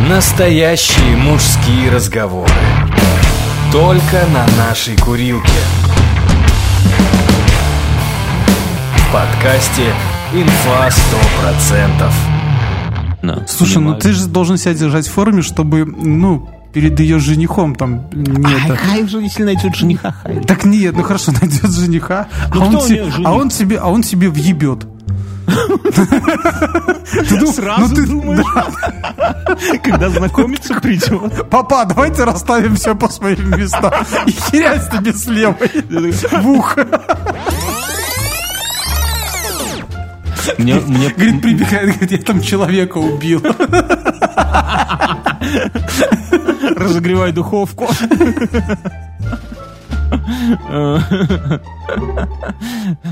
Настоящие мужские разговоры. Только на нашей курилке. В подкасте «Инфа 100%». Слушай, ну ты же должен себя держать в форме, чтобы, ну, перед ее женихом там не А это. хай же, если найдет жениха, хай. Так нет, ну хорошо, найдет жениха, Ну, а, он те- а он себе, а он себе въебет. Сразу ну думаешь? Когда знакомиться придет. Папа, давайте расставим все по своим местам. И херять тебе с левой в ухо. Мне, мне, Говорит, прибегает, говорит, я там человека убил. разогревай духовку.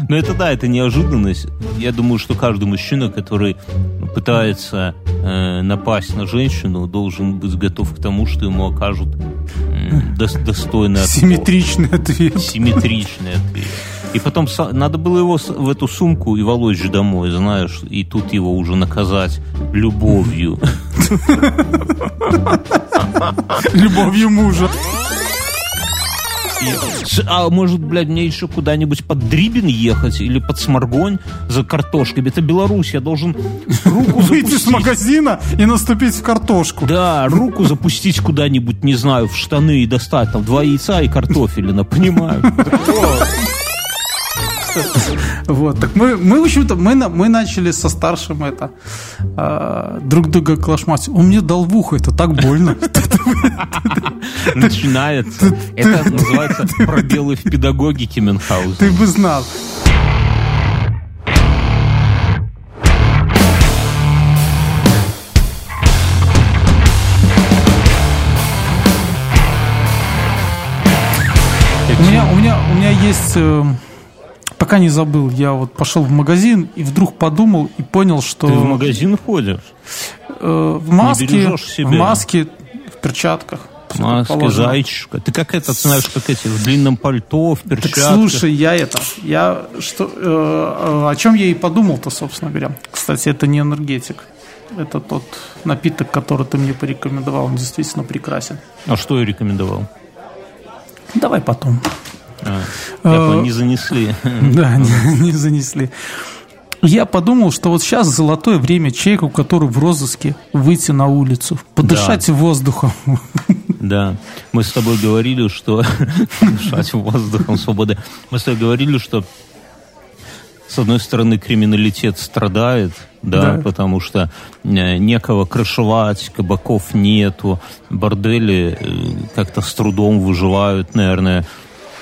Но это да, это неожиданность. Я думаю, что каждый мужчина, который пытается э, напасть на женщину, должен быть готов к тому, что ему окажут м, дос- достойный отпор. Симметричный ответ. Симметричный ответ. И потом надо было его в эту сумку и волочь домой, знаешь, и тут его уже наказать любовью. Любовью мужа. А может, блядь, мне еще куда-нибудь под Дрибин ехать или под Сморгонь за картошкой? Это Беларусь, я должен руку Выйти с магазина и наступить в картошку. Да, руку запустить куда-нибудь, не знаю, в штаны и достать там два яйца и картофелина, понимаю. Вот, так мы, мы в общем-то, мы, мы начали со старшим это а, друг друга клашмать. Он мне дал в ухо, это так больно. Начинается. Это называется пробелы в педагогике Мюнхгаузена. Ты бы знал. У меня, у меня, у меня есть, э, пока не забыл, я вот пошел в магазин и вдруг подумал и понял, что Ты в магазин ходишь? э, в маске, в маске, в перчатках. Положено. зайчишка. Ты как этот, знаешь, как эти, в длинном пальто, в Так перчатках. слушай, я это, я что, э, э, о чем я и подумал-то, собственно говоря. Кстати, это не энергетик. Это тот напиток, который ты мне порекомендовал. Он действительно прекрасен. А что я рекомендовал? Давай потом. А, понял, не занесли. Да, не, не занесли. Я подумал, что вот сейчас золотое время человеку, который в розыске, выйти на улицу, подышать воздухом. Да, мы с тобой говорили, что дышать воздухом свободы. Мы с тобой говорили, что с одной стороны криминалитет страдает, да, Да. потому что э, некого крышевать, кабаков нету, бордели э, как-то с трудом выживают, наверное.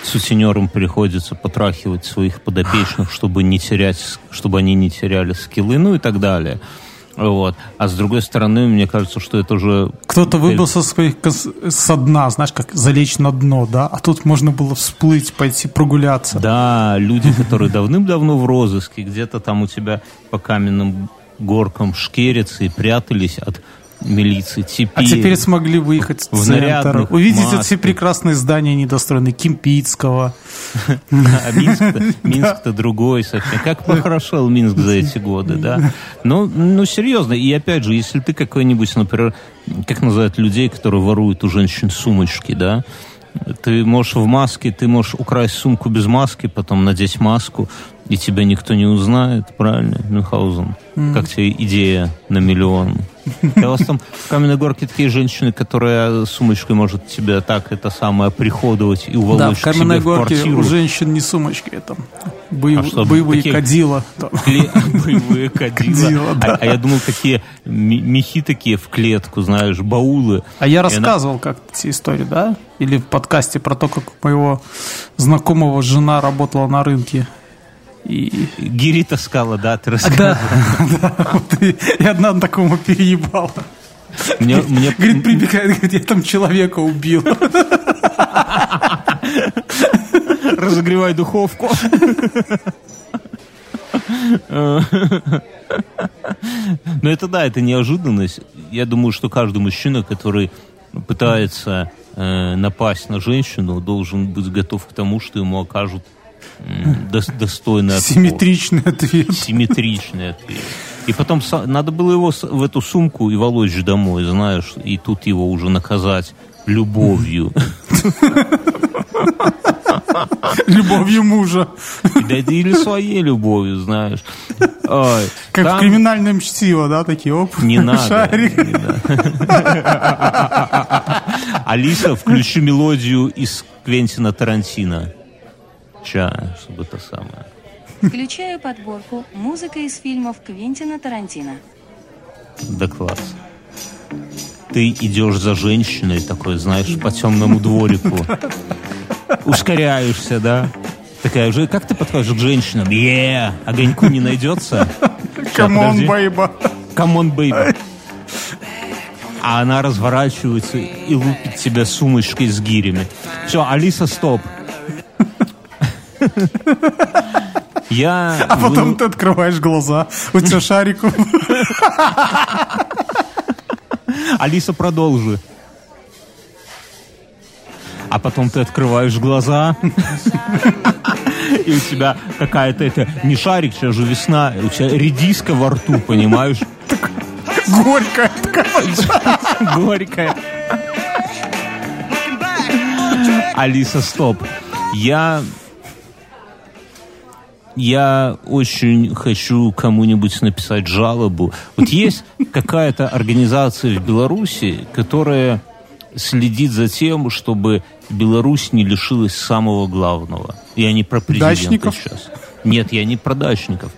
Сутенерам приходится потрахивать своих подопечных, чтобы не терять, чтобы они не теряли скиллы, ну и так далее. Вот. А с другой стороны, мне кажется, что это уже Кто-то своих кос- со дна, знаешь, как залечь на дно, да? А тут можно было всплыть, пойти прогуляться. Да, люди, которые давным-давно в розыске, где-то там у тебя по каменным горкам шкерятся и прятались от милиции. Теперь, А теперь смогли выехать в центр, увидеть эти масках. прекрасные здания недостроенные, Кимпитского. А Минск-то, другой совсем. Как похорошел Минск за эти годы, да? Ну, ну, серьезно. И опять же, если ты какой-нибудь, например, как называют людей, которые воруют у женщин сумочки, да? Ты можешь в маске, ты можешь украсть сумку без маски, потом надеть маску, и тебя никто не узнает, правильно, Мюнхгаузен? Как тебе идея на миллион? У вас там в Каменной Горке такие женщины, которые сумочкой может тебя так это самое приходовать и уволочь Да, в каменной в горке квартиру. у женщин не сумочки, это боев- А что, боевые такие- кадила. там. Кле- Боевые кадила. Кадила, А- да. а, я думал, такие мехи такие в клетку, знаешь, баулы. А я И она- рассказывал как эти истории, да? Или в подкасте про то, как моего знакомого жена работала на рынке. И Гири таскала, да, ты рассказывал. и, и одна такому переебала. Мне, мне- Говорит, прибегает, говорит, я там человека убил. разогревай духовку. Но это да, это неожиданность. Я думаю, что каждый мужчина, который пытается э, напасть на женщину, должен быть готов к тому, что ему окажут достойный отпор. Симметричный ответ. Симметричный ответ. И потом надо было его в эту сумку и волочь домой, знаешь, и тут его уже наказать любовью. Любовью мужа. Или своей любовью, знаешь. Как там в криминальном чтиво, да, такие оп. Не надо. Шарик. не надо. Алиса, включи мелодию из Квентина Тарантино. Ча, чтобы это самое. Включаю подборку «Музыка из фильмов Квентина Тарантино». Да класс. Ты идешь за женщиной такой, знаешь, по темному дворику. Ускоряешься, да? Такая уже, как ты подходишь к женщинам? Е, огоньку не найдется? Come on, бейба. Come on, baby. А она разворачивается и лупит тебя сумочкой с гирями. Все, Алиса, стоп. Я... А потом ты открываешь глаза, у тебя шарик. Алиса, продолжи. А потом ты открываешь глаза, и у тебя какая-то это не шарик, сейчас же весна, у тебя редиска во рту, понимаешь? Горькая такая. Горькая. Алиса, стоп. Я... Я очень хочу кому-нибудь написать жалобу. Вот есть какая-то организация в Беларуси, которая следит за тем, чтобы Беларусь не лишилась самого главного. Я не про президента Дачников? сейчас. Нет, я не про дачников.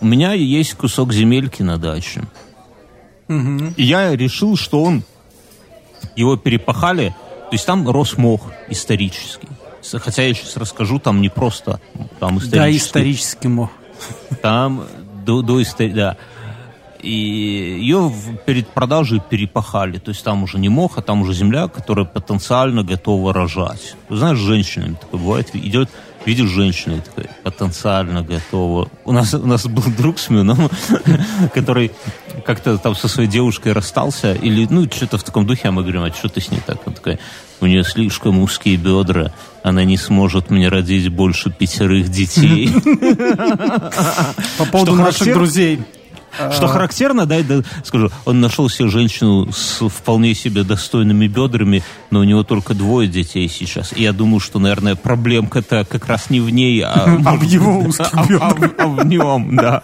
У меня есть кусок земельки на даче. И я решил, что он его перепахали, то есть там рос мох исторический. Хотя я сейчас расскажу, там не просто, там исторический. Да, исторический мох. Там до, до истории, да. И ее перед продажей перепахали. То есть там уже не мох, а там уже земля, которая потенциально готова рожать. Вы знаешь, с женщинами такое бывает. Идет, видишь женщину и такой, потенциально готова. У нас, у нас был друг с Мюном, который как-то там со своей девушкой расстался, или, ну, что-то в таком духе, а мы говорим, а что ты с ней так? Он такой, у нее слишком узкие бедра, она не сможет мне родить больше пятерых детей. По поводу наших друзей. Что характерно, да, да, скажу, он нашел себе женщину с вполне себе достойными бедрами, но у него только двое детей сейчас. И я думаю, что, наверное, проблемка-то как раз не в ней, а, А в его узких а- а- а в нем, да.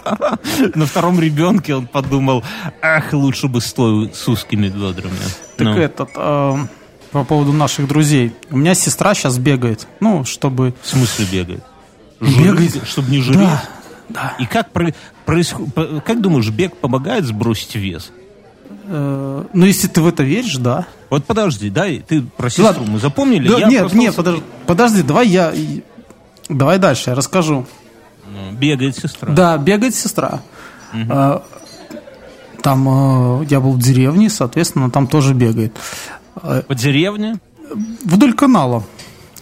На втором ребенке он подумал, ах, лучше бы с той с узкими бедрами. Так Ну, этот, э, по поводу наших друзей. У меня сестра сейчас бегает. Ну, чтобы... в смысле бегает? Бегает. чтобы не жреть? Да, да. И как, про- происход- как думаешь, бег помогает сбросить вес? Э, ну, если ты в это веришь, да. Вот подожди, дай, ты про сестру Ладно. мы запомнили? Да, Я нет, просто нет, подожди, подожди, давай я... Давай дальше, я расскажу. Ну, Бегает сестра. Да, бегает сестра. Э, Там э, я был в деревне, соответственно, там тоже бегает. По деревне? Вдоль канала.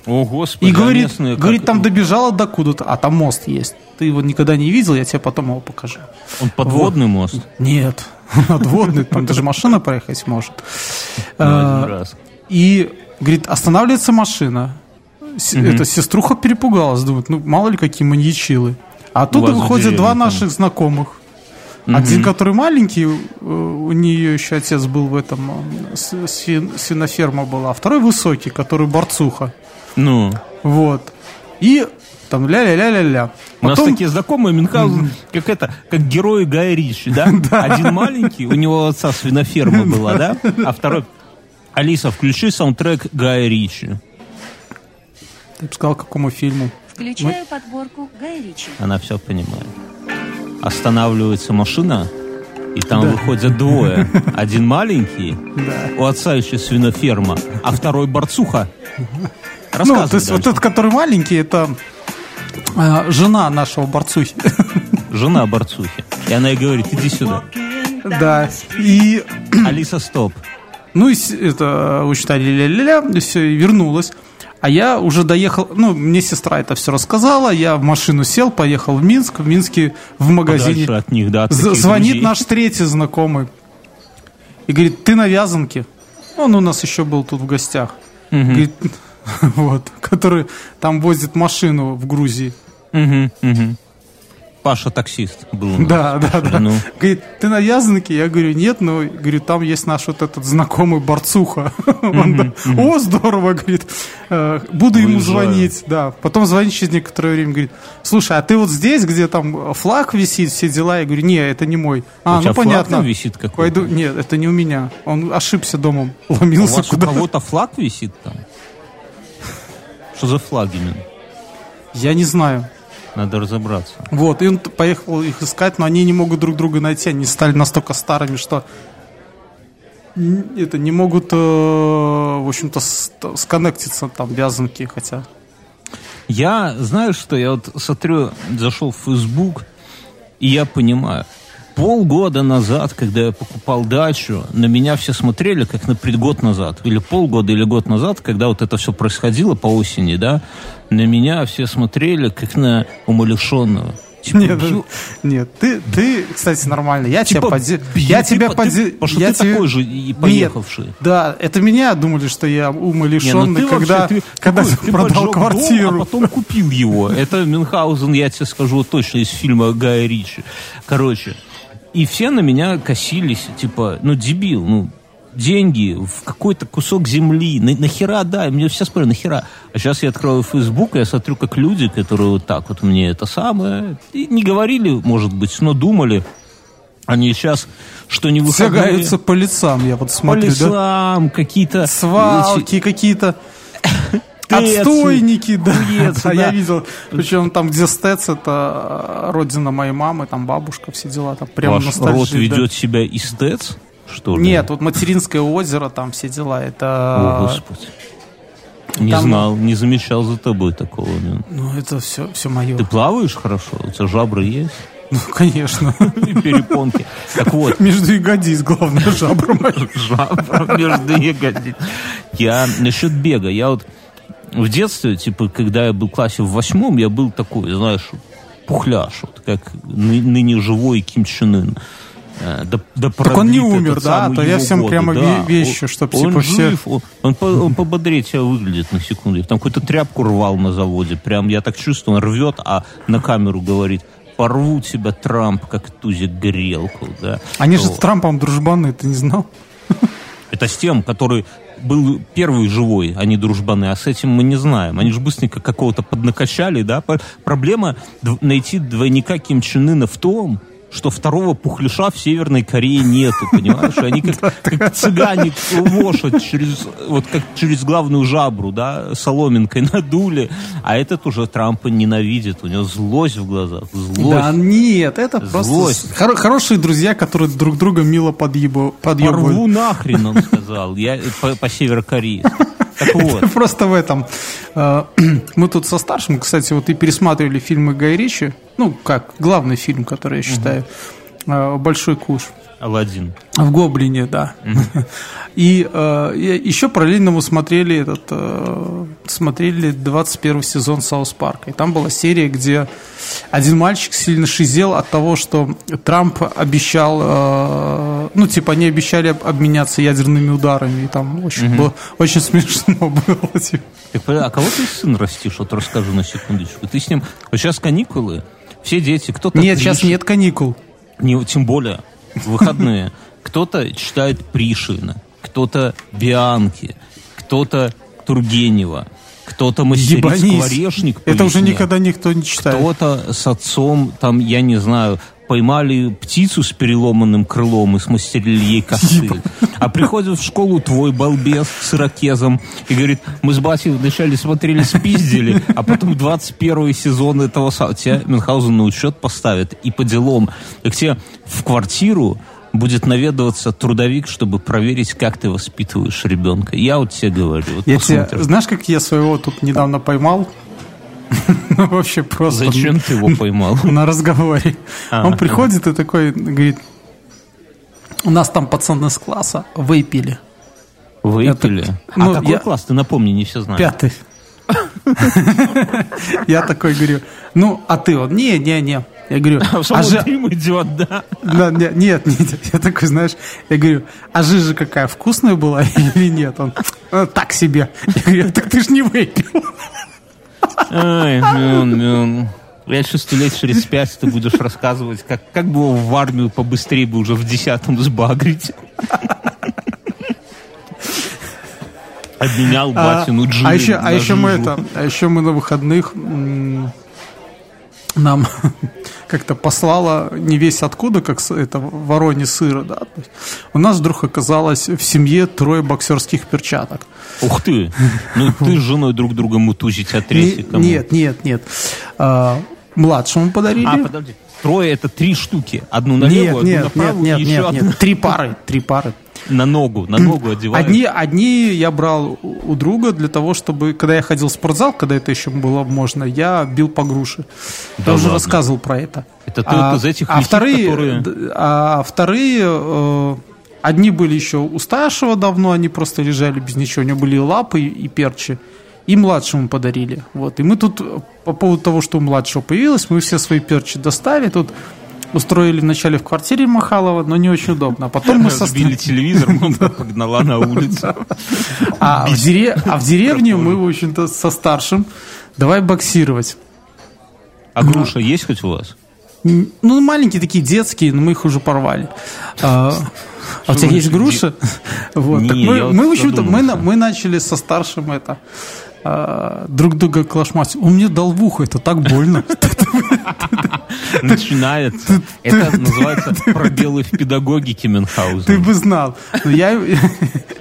О, господи, И а говорит, местные как- говорит, там добежала до куда-то, а там мост есть. Ты его никогда не видел, я тебе потом его покажу. Он подводный мост? Нет, надводный, там даже машина проехать может. Раз. И, говорит, останавливается машина. Эта сеструха перепугалась, думает, ну, мало ли какие маньячилы. А в выходят два наших знакомых. Один, который маленький, э, у нее еще отец был в этом, э, свин- свиноферма была, а второй высокий, который борцуха. Ну, Вот. И там ля-ля-ля-ля-ля. у нас Потом- такие знакомые Мюнхгаузен, как это, как герои Гая Ричи, да? Один маленький, у него отца свиноферма была, да? А второй... Алиса, включи саундтрек Гая Ричи. Ты бы сказал, какому фильму? Включаю подборку Гая Ричи. Она все понимает. Останавливается машина, и там выходят двое. Один маленький, у отца еще свиноферма, а второй борцуха. Ну, то есть вот этот, который маленький, это э, жена нашего борцухи. Жена борцухи. И она ей говорит, иди сюда. Да. И, Алиса, стоп. ну, и это, учитали ля-ля-ля, и все, и вернулась. А я уже доехал, ну, мне сестра это все рассказала, я в машину сел, поехал в Минск, в Минске в магазине. Подальше от них, да, от звонит друзей. наш третий знакомый и говорит, ты на вязанке. Он у нас еще был тут в гостях. Говорит, вот, который там возит машину в Грузии. Мгм, мгм. Паша таксист был. Да, да, да. Ну. Говорит, ты на Вязанке? Я говорю, нет, но говорю, там есть наш вот этот знакомый Борцуха. Он, О, здорово, говорит. «Э, Буду ему звонить, да. Потом звонит через некоторое время, говорит, слушай, а ты вот здесь, где там флаг висит, все дела? Я говорю, не, это не мой. А, ну понятно. висит какой-то? Пойду, нет, это не у меня. Он ошибся домом, ломился вас у кого-то флаг висит там? Что за флаг именно? Я не знаю. Надо разобраться. Вот, и он поехал их искать, но они не могут друг друга найти. Они стали настолько старыми, что это не могут, э, в общем-то, сконнектиться там вязанки, хотя. Я, знаю, что я вот смотрю, зашел в Facebook, и я понимаю, полгода назад, когда я покупал дачу, на меня все смотрели, как на предгод назад, или полгода, или год назад, когда вот это все происходило по осени, да, на меня все смотрели, как на умалишенного. Типа, Нет, «Ё- нет, ты, ты, кстати, нормально. Я Типа, тебя поди... бью, Я тебя типа, ты- поди... потому что я ты такой же и Нет, поехавший. да, это меня думали, что я Не, ну умалишенный, когда, вообще, ты когда ты продал поджег дом, квартиру. а потом купил его. Это Мюнхгаузен, я тебе скажу точно, из фильма Гая Ричи. Короче, и все на меня косились, типа, ну, дебил, ну, деньги в какой-то кусок земли. На, нахера, да, и мне все смотрят, нахера. А сейчас я открою Facebook, и я смотрю, как люди, которые вот так вот мне это самое, и не говорили, может быть, но думали, они сейчас что не выходные... гаются по лицам, я вот по смотрю, да? какие-то... Свалки какие-то. Тэцы, Отстойники, да. хуецы, Да. Я видел. Причем там, где Стэц, это э, родина моей мамы, там бабушка, все дела. Там прям Ваш род да. ведет себя истец, что? Нет, вот материнское озеро, там все дела. О, Это. Господи. Не там- знал, не замечал за тобой такого. Мин. Ну, это все, все мое. Ты плаваешь хорошо? У тебя жабры есть? Ну, конечно. Перепонки. Так вот, Между ягодиц, главное, жабра моя. жабра между ягодиц. Я насчет бега. Я вот в детстве, типа, когда я был в классе в восьмом, я был такой, знаешь, пухляш, вот, как ны- ныне живой Ким Чен Ын. Э, Да, да Так он не умер, да? То я всем годы, прямо да. ве- вещи, Он- чтоб, он типа, все- жив, он, он, по- он пободрее тебя выглядит на секунду. Там какую-то тряпку рвал на заводе. Прям я так чувствую, он рвет, а на камеру говорит, порву тебя, Трамп, как тузик грелку. Да? Они же Вот. с Трампом дружбаны, ты не знал? Это с тем, который был первый живой, а не дружбаны, а с этим мы не знаем. Они же быстренько какого-то поднакачали, да? Проблема найти двойника Ким Чен Ына в том, что второго пухляша в Северной Корее нету, понимаешь? Они как, как цыгане лошадь через, вот как через главную жабру, да, соломинкой надули, а этот уже Трампа ненавидит, у него злость в глазах, злость. Да нет, это просто Злость. с- хоро- хорошие друзья, которые друг друга мило подъебу- Порву подъебывают. нахрен, он сказал, я по, по северокорейски. Так вот. Просто в этом. э, Мы тут со старшим, кстати, вот и пересматривали фильмы Гай Ричи. Ну, как, главный фильм, который я считаю. э, «Большой куш». Аладдин. В Гоблине, да. И э, еще параллельно мы смотрели этот э, смотрели 21 сезон Саус Парка. И там была серия, где один мальчик сильно шизел от того, что Трамп обещал, э, ну типа они обещали об- обменяться ядерными ударами. И там очень, было, очень смешно было. типа. Так, а кого ты сын растишь? Вот расскажу на секундочку. Ты с ним... Вот сейчас каникулы, все дети, кто-то... Нет, сейчас нет каникул. Не, тем более, выходные. Кто-то читает Пришина, кто-то Бианки, кто-то Тургенева, кто-то мастерит скворечник Это уже никогда никто не читает. Кто-то с отцом, там, я не знаю, поймали птицу с переломанным крылом и смастерили ей косы. А приходит в школу твой балбес с ирокезом и говорит, мы с батей вначале смотрели, спиздили, а потом 21 сезон этого... Тебя Мюнхгаузен на учет поставит и по делам. И к тебе в квартиру будет наведываться трудовик, чтобы проверить, как ты воспитываешь ребенка. Я вот тебе говорю. Вот Я тебе, знаешь, как я своего тут недавно поймал? Ну, вообще просто. Зачем ты его поймал? на разговоре. А, Он приходит и такой говорит, у нас там пацаны с класса выпили. Выпили. ну, а какой я- класс? Ты напомни, не все знают. Пятый. Я такой говорю, ну, а ты вот, не, не, не. Я говорю, А а же... дым идет, да? Да, не- нет, нет, я такой, знаешь, я говорю, а жижа какая, вкусная была или нет? Он, «Э, так себе. Я говорю, так ты ж не выпил. Ай, Мюн, Мюн. Я чувствую, лет через пять ты будешь рассказывать, как, как бы его в армию побыстрее бы уже в десятом сбагрить. Обменял батину а, джин а еще, а еще мы это, а еще мы на выходных нам как-то послала не весь откуда, как это вороне сыра, да. У нас вдруг оказалось в семье трое боксерских перчаток. Ух ты! Ну ты с женой друг друга мутузите от Не- тресиком. нет, нет, нет. А, младшему подарили. А, подожди. Трое это три штуки. Одну нет, налево, одну нет, нет, направо, нет, и еще нет, одну нет. Три пары, три пары. На ногу. На ногу одевают. Одни, одни я брал у друга для того, чтобы, когда я ходил в спортзал, когда это еще было можно, я бил по груши. Да я уже рассказывал про это. Это ты вот из этих а вторые, которые- а вторые, э, одни были еще у старшего давно, они просто лежали без ничего, у него были и лапы и перчи. И младшему подарили. Вот. И мы тут э, по поводу того, что у младшего появилось, мы все свои перчи достали. Тут устроили вначале в квартире Махалова, но не очень удобно. А потом мы со Разбили телевизор, мама погнала на улицу. а в, дере- а в деревне мы, в общем-то, со старшим давай боксировать. А груша есть хоть у вас? Ну, маленькие такие детские, но мы их уже порвали. А, а у тебя есть груша? Вот. Не, мы, вот мы, в общем-то, мы начали со старшим это а, друг друга клашмать. Он мне дал в ухо, это так больно. Начинается. Это называется пробелы в педагогике Ты Мюнхгаузена. бы знал. Но я,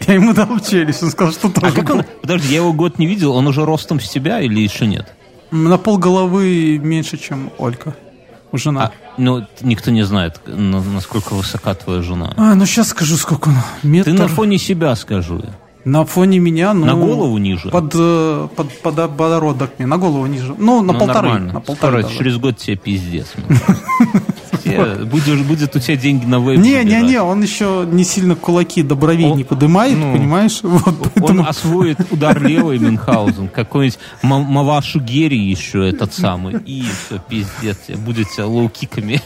я ему дал челюсть, он сказал, что А тоже. как он? Подожди, я его год не видел, он уже ростом с тебя или еще нет? На пол головы меньше, чем Олька. Жена. А, ну, никто не знает, на- насколько высока твоя жена. А, ну сейчас скажу, сколько он. Метр. Ты на фоне себя скажи. На фоне меня, ну... На голову ниже? Под, э, под, под подбородок мне, на голову ниже. Ну, на Ну, полторы. нормально. На полторы Скоро, даже. через год тебе пиздец. Тебе- будешь- Будет у тебя деньги на вейп Не, не, забирать. не, он еще не сильно кулаки до бровей Он- не поднимает, ну, понимаешь? Вот, Он поэтому... освоит удар левой Мюнхгаузен, какой-нибудь Ма- Маваши Гери еще этот самый, и все, пиздец, будете лоу-киками.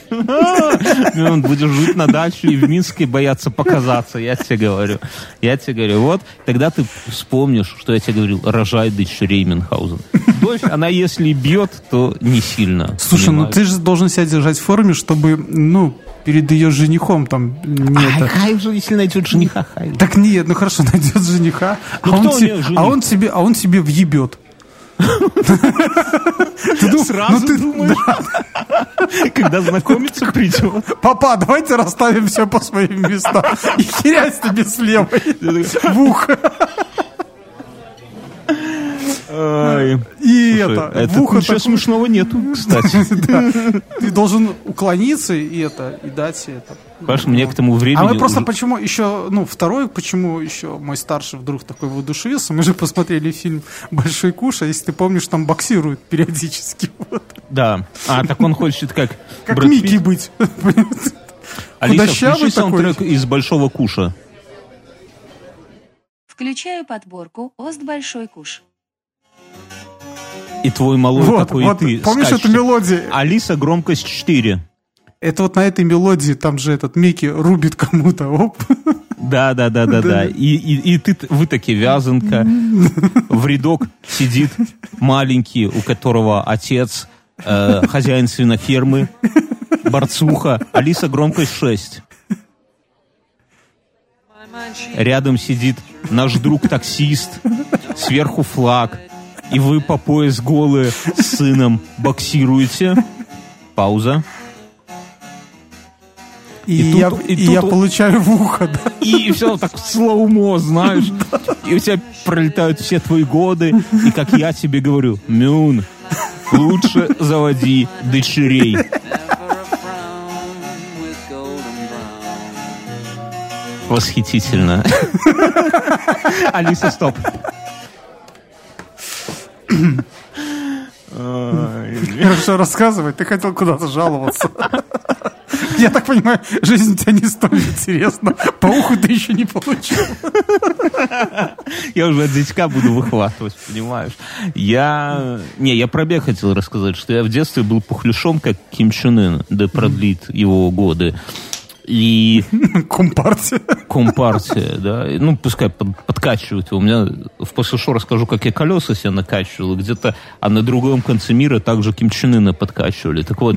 И Он будет жить на даче и в Минске бояться показаться, я тебе говорю. Я тебе говорю, вот, тогда ты вспомнишь, что я тебе говорил, рожай дочерей Мюнхгаузен. Дочь, она если бьет, то не сильно. Слушай, ну понимаешь? ты же должен себя держать в форме, чтобы, ну, перед ее женихом там не Ай, это... хай же, если найдет жениха, хай. Так нет, ну хорошо, найдет жениха, Ну, а, он кто у те- неё жених? а он себе, а он себе въебет. Ты дум- Сразу ну ты- думаешь, когда знакомиться придет. Папа, давайте расставим все по своим местам. И херясь тебе с левой в ухо. И это, это в ухо ничего смешного нету, кстати. Ты должен уклониться и это, и дать это. Понимаешь, мне к тому времени... А мы просто почему еще, ну, второй, почему еще мой старший вдруг такой воодушевился, мы же посмотрели фильм «Большой куш», а если ты помнишь, там боксируют периодически. Вот. Да. А, так он хочет как... Как Микки быть. Алиса, включи саундтрек из «Большого куша». Включаю подборку «Ост Большой Куш». И твой малой Вот, такой, вот, и ты помнишь скачешь. эту мелодию? Алиса, громкость 4. Это вот на этой мелодии там же этот Микки рубит кому-то. Оп. Да, да, да, да, да. И, и, и ты, вы таки вязанка. В рядок сидит маленький, у которого отец э, хозяин свинофермы, борцуха. Алиса, громкость 6. Рядом сидит наш друг таксист, сверху флаг, и вы по пояс голые с сыном боксируете. Пауза. И, И тут- я, и и тут я получаю в ухо, да. И все так слоумо, знаешь. И у тебя пролетают все твои годы. И как я тебе говорю, Мюн, лучше заводи дочерей. Восхитительно. Алиса, стоп. Хорошо, рассказывай. Ты хотел куда-то жаловаться. Я так понимаю, жизнь у тебя не столь интересна. По уху ты еще не получил. Я уже от зятька буду выхватывать, понимаешь? Я... Не, я про бег хотел рассказать, что я в детстве был пухляшом, как Ким Чен Ын, да продлит его годы. И Компартия. компартия, да, ну, пускай под- подкачивают. У меня в после шоу расскажу, как я колеса себе накачивал, где-то, а на другом конце мира также Ким Чен Ына подкачивали. Так вот,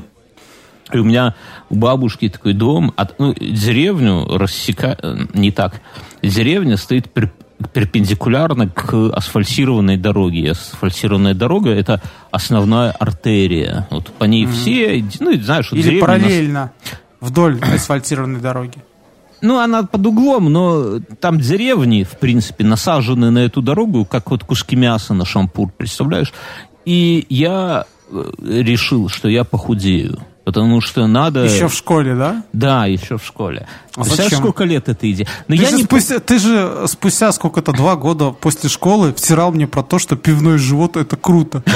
и у меня у бабушки такой дом, от, ну, деревню рассека... э, не так. Деревня стоит пер- перпендикулярно к асфальтированной дороге. И Асфальтированная дорога – это основная артерия. Вот по ней все, ну, знаешь, Или деревня нас- параллельно вдоль асфальтированной дороги. ну, она под углом, но там деревни, в принципе, насажены на эту дорогу, как вот куски мяса на шампур, представляешь? И я э, решил, что я похудею. Потому что надо... Еще в школе, да? Да, еще в школе. А Представляешь, зачем? сколько лет это идея? Но Ты, я же не... спустя, ты же спустя сколько-то два года после школы втирал мне про то, что пивной живот это круто.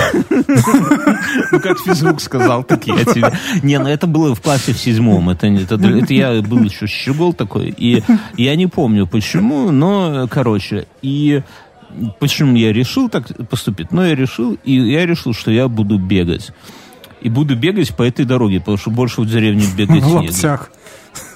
Ну, как физрук сказал, так я тебе. Не, ну это было в классе в седьмом. Это, я был еще щегол такой. И я не помню почему, но, короче, и почему я решил так поступить? Ну, я решил, и я решил, что я буду бегать. И буду бегать по этой дороге, потому что больше в деревне бегать В лаптях.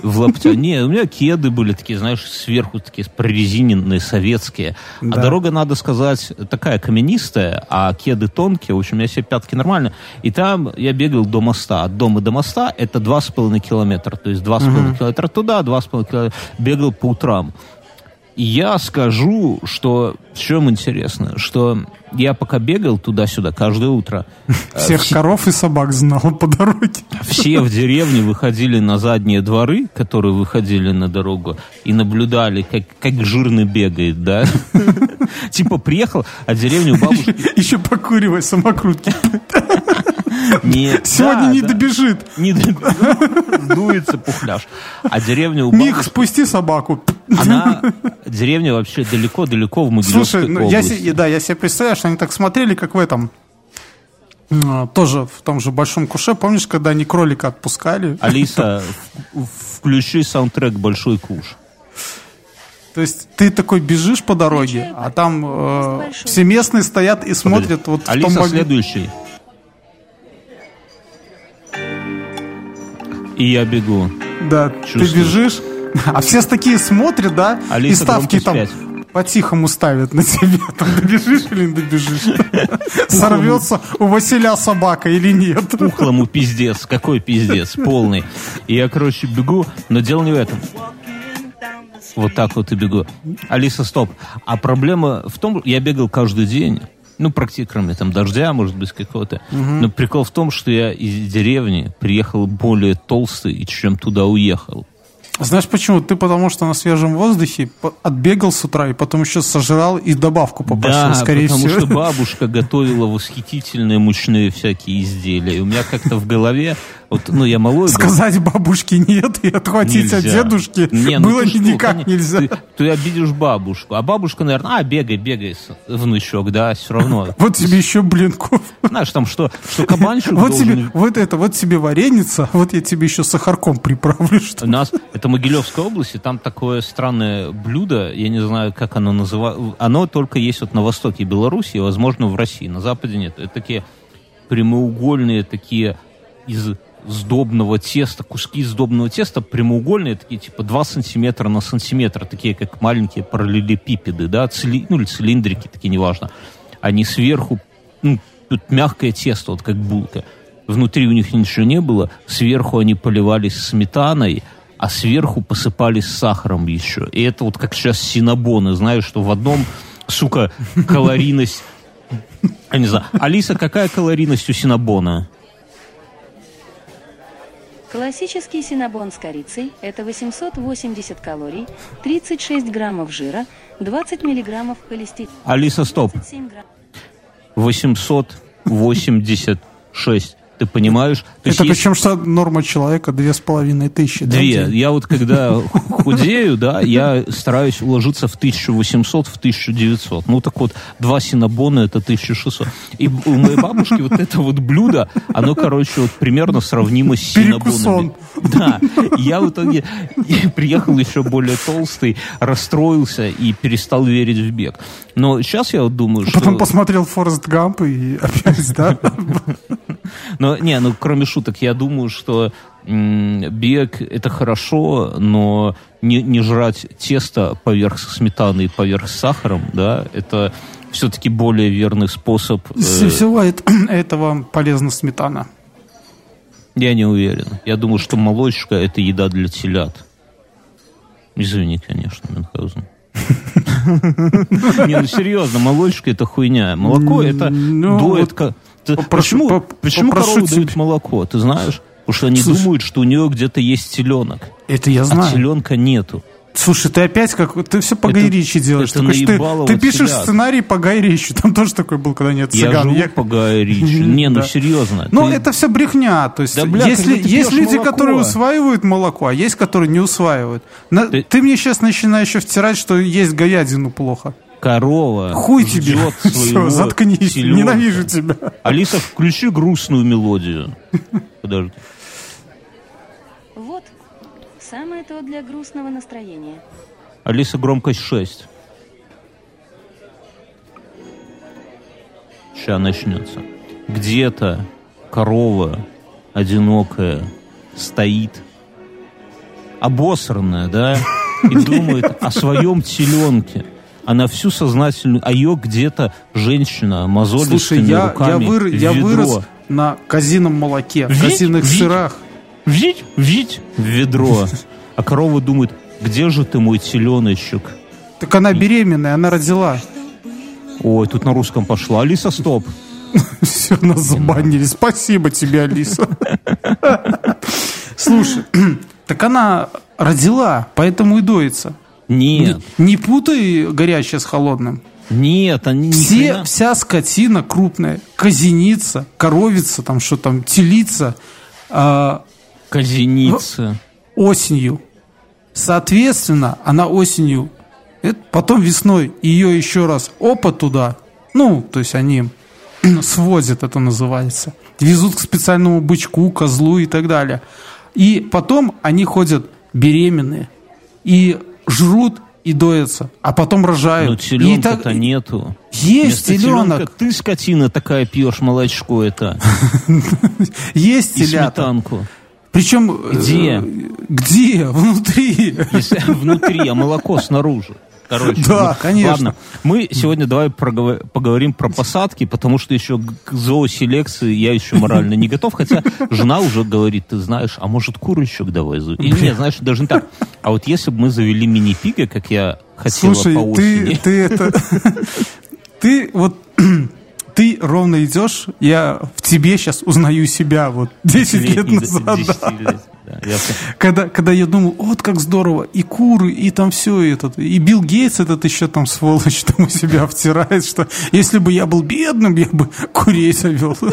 В лаптях. Не, у меня кеды были такие, знаешь, сверху такие прорезиненные, советские. Да. А дорога, надо сказать, такая каменистая, а кеды тонкие. В общем, у меня все пятки нормально. И там я бегал до моста. От дома до моста это два с половиной километра. То есть два с половиной километра туда, два с половиной километра. Бегал по утрам. Я скажу, что в чем интересно, что я пока бегал туда-сюда каждое утро, Всех все- коров и собак знал по дороге. все в деревне выходили на задние дворы, которые выходили на дорогу, и наблюдали, как, как жирный бегает, да? Типа приехал, а деревня у бабушки... Еще покуривай самокрутки. Нет, Сегодня да, не да. добежит. Не добежит. Сдуется пухляж. А деревня у Мих, спусти собаку. Она... Деревня вообще далеко-далеко в Могилевской Слушай, ну, я, да, я себе представляю, что они так смотрели, как в этом. м, Тоже в том же Большом Куше. Помнишь, когда они кролика отпускали? Алиса, включи саундтрек «Большой куш». То есть ты такой бежишь по дороге, а там э, все местные стоят и смотрят вот в том Алиса, моменте. следующий. И я бегу. Да, ты Чувствую. бежишь, а все такие смотрят, да, и Алиса, ставки громкость там по-тихому ставят на тебе. Там добежишь или не добежишь? Сорвется у Василя собака или нет? Пухлому пиздец. Какой пиздец? Полный. И я, короче, бегу, но дело не в этом. Вот так вот и бегу. Алиса, стоп. А проблема в том, я бегал каждый день. Ну, практически, кроме там дождя, может быть, какого-то. Но прикол в том, что я из деревни приехал более толстый, чем туда уехал. Знаешь почему? Ты потому что на свежем воздухе отбегал с утра и потом еще сожрал и добавку попросил, Да, скорее потому всего. что бабушка готовила восхитительные мучные всякие изделия. И у меня как-то в голове, вот, ну, я малой был. Сказать бабушке нет и отхватить от Нельзя. дедушки Не, ну было что, никак коне- нельзя. Ты, ты обидишь бабушку. А бабушка, наверное, а, бегай, бегай, внучок, да, все равно. Вот тебе еще блинков. Знаешь, там что, что кабанчик Вот должен... тебе, вот это, вот тебе вареница, вот я тебе еще сахарком приправлю, что нас, это Могилевская область, и там такое странное блюдо, я не знаю, как оно называется, оно только есть вот на востоке Беларуси, и, возможно, в России, на западе нет. Это такие прямоугольные такие из сдобного теста, куски сдобного теста, прямоугольные, такие типа 2 сантиметра на сантиметр, такие как маленькие параллелепипеды, да, цили, ну или цилиндрики, такие, неважно. Они сверху, ну, тут мягкое тесто, вот как булка. Внутри у них ничего не было, сверху они поливались сметаной, а сверху посыпались сахаром еще. И это вот как сейчас синабоны, знаешь, что в одном, сука, калорийность... Я не знаю. Алиса, какая калорийность у синабона? Классический синабон с корицей – это 880 калорий, 36 граммов жира, 20 миллиграммов холестерина. Алиса, стоп. 37 грамм. 886. Ты понимаешь? То Это есть причем что норма человека две с половиной тысячи. да, Две. день? Я вот когда худею, да, я стараюсь уложиться в 1800, в 1900. Ну так вот, два синабона это 1600. И у моей бабушки вот это вот блюдо, оно, короче, вот примерно сравнимо с синабонами. Да. Я в итоге приехал еще более толстый, расстроился и перестал верить в бег. Но сейчас я вот думаю, что... Потом посмотрел Форест Гамп и опять, да? Но, не, ну, кроме шуток, я думаю, что бег это хорошо, но не, не жрать тесто поверх сметаны и поверх сахаром, да, это все-таки более верный способ. Из всего этого полезна сметана. Я не уверен. Я думаю, что молочка это еда для телят. Извини, конечно, Мюнхгаузен. Не, ну серьезно, молочка это хуйня. Молоко это Ну, Почему почему коровы дают молоко, ты знаешь? Потому что они Слушай. думают, что у нее где-то есть теленок. Это я А знаю. теленка нету. Слушай, ты опять как... Ты все по Гай Ричи делаешь. это Такой, ты, ты пишешь телят. сценарий по Гай Ричи. Там тоже такой был, когда нет Я цыган. живу Я- по Ричи. Не, ну Да. серьезно. Ну, ты- это все брехня. То есть, Да, бля, есть, когда ли- ты есть люди, молоко. которые усваивают молоко, а есть, которые не усваивают. На- Ты- ты... мне сейчас начинаешь еще втирать, что есть говядину плохо. Корова Хуй тебе. Все, заткнись. теленка. Ненавижу тебя. Алиса, включи грустную мелодию. Подожди. Вот, самое то для грустного настроения. Алиса, громкость 6. Сейчас начнется. Где-то корова одинокая стоит, обосранная, да, и думает о своем теленке. Она всю сознательную, а ее где-то женщина мозолистыми Слушай, я, я, руками выр- в я вырос на казином молоке, Вить, казиных вить. сырах. Вить, вить в ведро. А корова думает, где же ты, мой теленочек? Так она беременная, она родила. Ой, тут на русском пошло. Алиса, стоп. Все, нас забанили. Спасибо тебе, Алиса. Слушай, так она родила, поэтому и доится. Нет, Не, не путай горячее с холодным. нет, они ни Все, хрена. вся скотина крупная, казеница, коровица, там что там, телица, а, Казеница. осенью. Соответственно, она осенью, это потом весной ее еще раз опа туда. Ну, то есть они свозят, это называется. Везут к специальному бычку, козлу и так далее. И потом они ходят беременные и жрут и доятся, а потом рожают. Но теленка-то так- нету. Есть Вместо теленок, теленка ты, скотина, такая пьешь молочко это. есть телята. сметанку. Причем... Где? э, Где? Внутри. Если внутри, а молоко снаружи. Короче, Да, конечно. Ладно, мы сегодня давай поговорим про посадки, потому что еще к зооселекции я еще морально не готов, хотя жена уже говорит, ты знаешь, а может курочек давай заведем? Или нет, знаешь, даже не так. А вот если бы мы завели мини-пига, как я хотела Слушай, по ты, осени, ты это... Ты вот... Ты ровно идешь, я в тебе сейчас узнаю себя вот 10 лет назад. да. десятилетний, да. Когда, когда я думал, вот как здорово, и куры, и там все этот, и Билл Гейтс этот еще там сволочь там у себя втирает, что если бы я был бедным, я бы курей завел.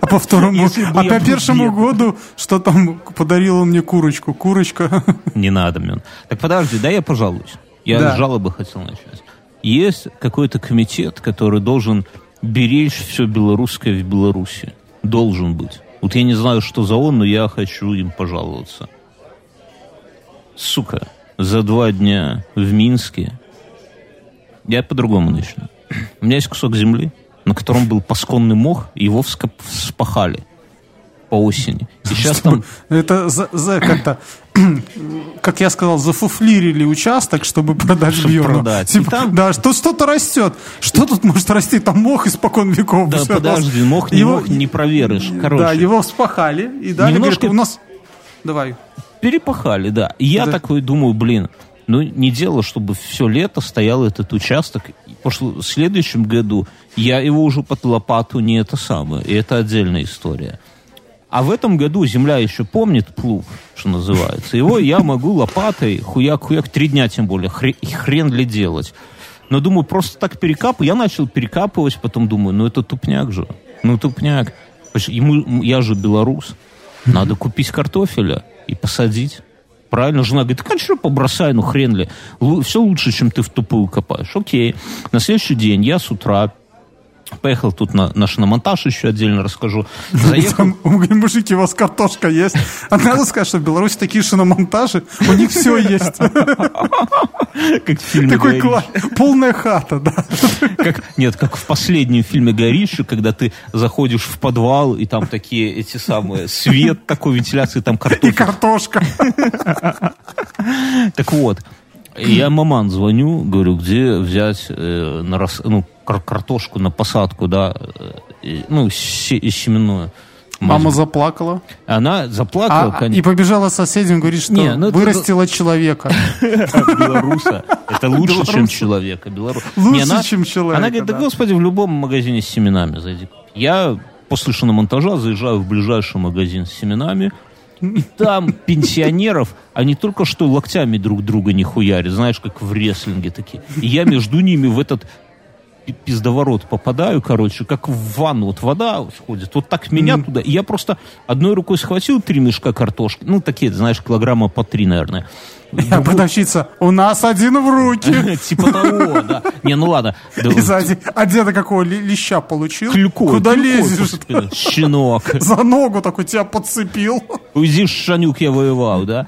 А по второму, а по первому году, что там подарил он мне курочку, курочка. Не надо, Мен. Так подожди, да я пожалуюсь. Я Да. с жалобы хотел начать. Есть какой-то комитет, который должен беречь все белорусское в Беларуси. Должен быть. Вот я не знаю, что за он, но я хочу им пожаловаться. Сука, за два дня в Минске я по-другому начну. У меня есть кусок земли, на котором был пасконный мох, и его вспахали по осени. И сейчас там Это за, за- как-то, как я сказал, зафуфлирили участок, чтобы продать Чтобы Бьерну. продать. Типа, И там- Да, что что-то растет. Что тут может расти? Там мох испокон веков. Да подожди, мох не его- мох, не проверишь. Короче, Да, его вспахали и дали, Немножко- говорят, у нас... Давай. перепахали, да. И я Да. такой думаю, блин, ну не дело, чтобы все лето стоял этот участок. Потому что в следующем году я его уже под лопату не это самое. И это отдельная история. А в этом году земля еще помнит плуг, что называется. Его я могу лопатой хуяк-хуяк, три дня тем более, хре- хрен ли делать. Но думаю, просто так перекапываю. Я начал перекапывать, потом думаю, ну это тупняк же. Ну тупняк. Ему, я же белорус. Надо купить картофеля и посадить. Правильно, жена говорит, так а что побросай, ну хрен ли. все лучше, чем ты в тупую копаешь. Окей. На следующий день я с утра поехал тут на на монтаж еще отдельно расскажу. Заехал Там, мужики, у вас картошка есть. А надо сказать, что в Беларуси такие шиномонтажи, у них все есть. Как в фильме Такой «Гай кла- полная хата, да. Как, нет, как в последнем фильме Гай Ричи, когда ты заходишь в подвал, и там такие эти самые, свет такой, вентиляции, там И картофель. картошка. Так вот, я маман звоню, говорю, где взять э, на рас- ну, кар- картошку на посадку, да, э, и, ну, се- семенную. Мама Мазь. заплакала. Она заплакала, А, и конечно. побежала соседям, говорит, что Не, ну это- вырастила человека. белоруса. Это лучше, чем человека. Лучше, чем человека, Она говорит, да господи, в любом магазине с семенами зайди. Я после шиномонтажа заезжаю в ближайший магазин с семенами, и там пенсионеров, они только что локтями друг друга не хуярят, знаешь, как в рестлинге такие. И я между ними в этот пиздоворот попадаю, короче, как в ванну. Вот вода сходит, вот так меня туда. И я просто одной рукой схватил три мешка картошки, ну, такие, знаешь, килограмма по три, наверное. А продавщица, у нас один в руки. Типа того, да. Не, ну ладно. И сзади, а деда какого леща получил? Клюкой, Куда лезешь? Щенок. За ногу такой тебя подцепил. Уйди, Шанюк, я воевал, да?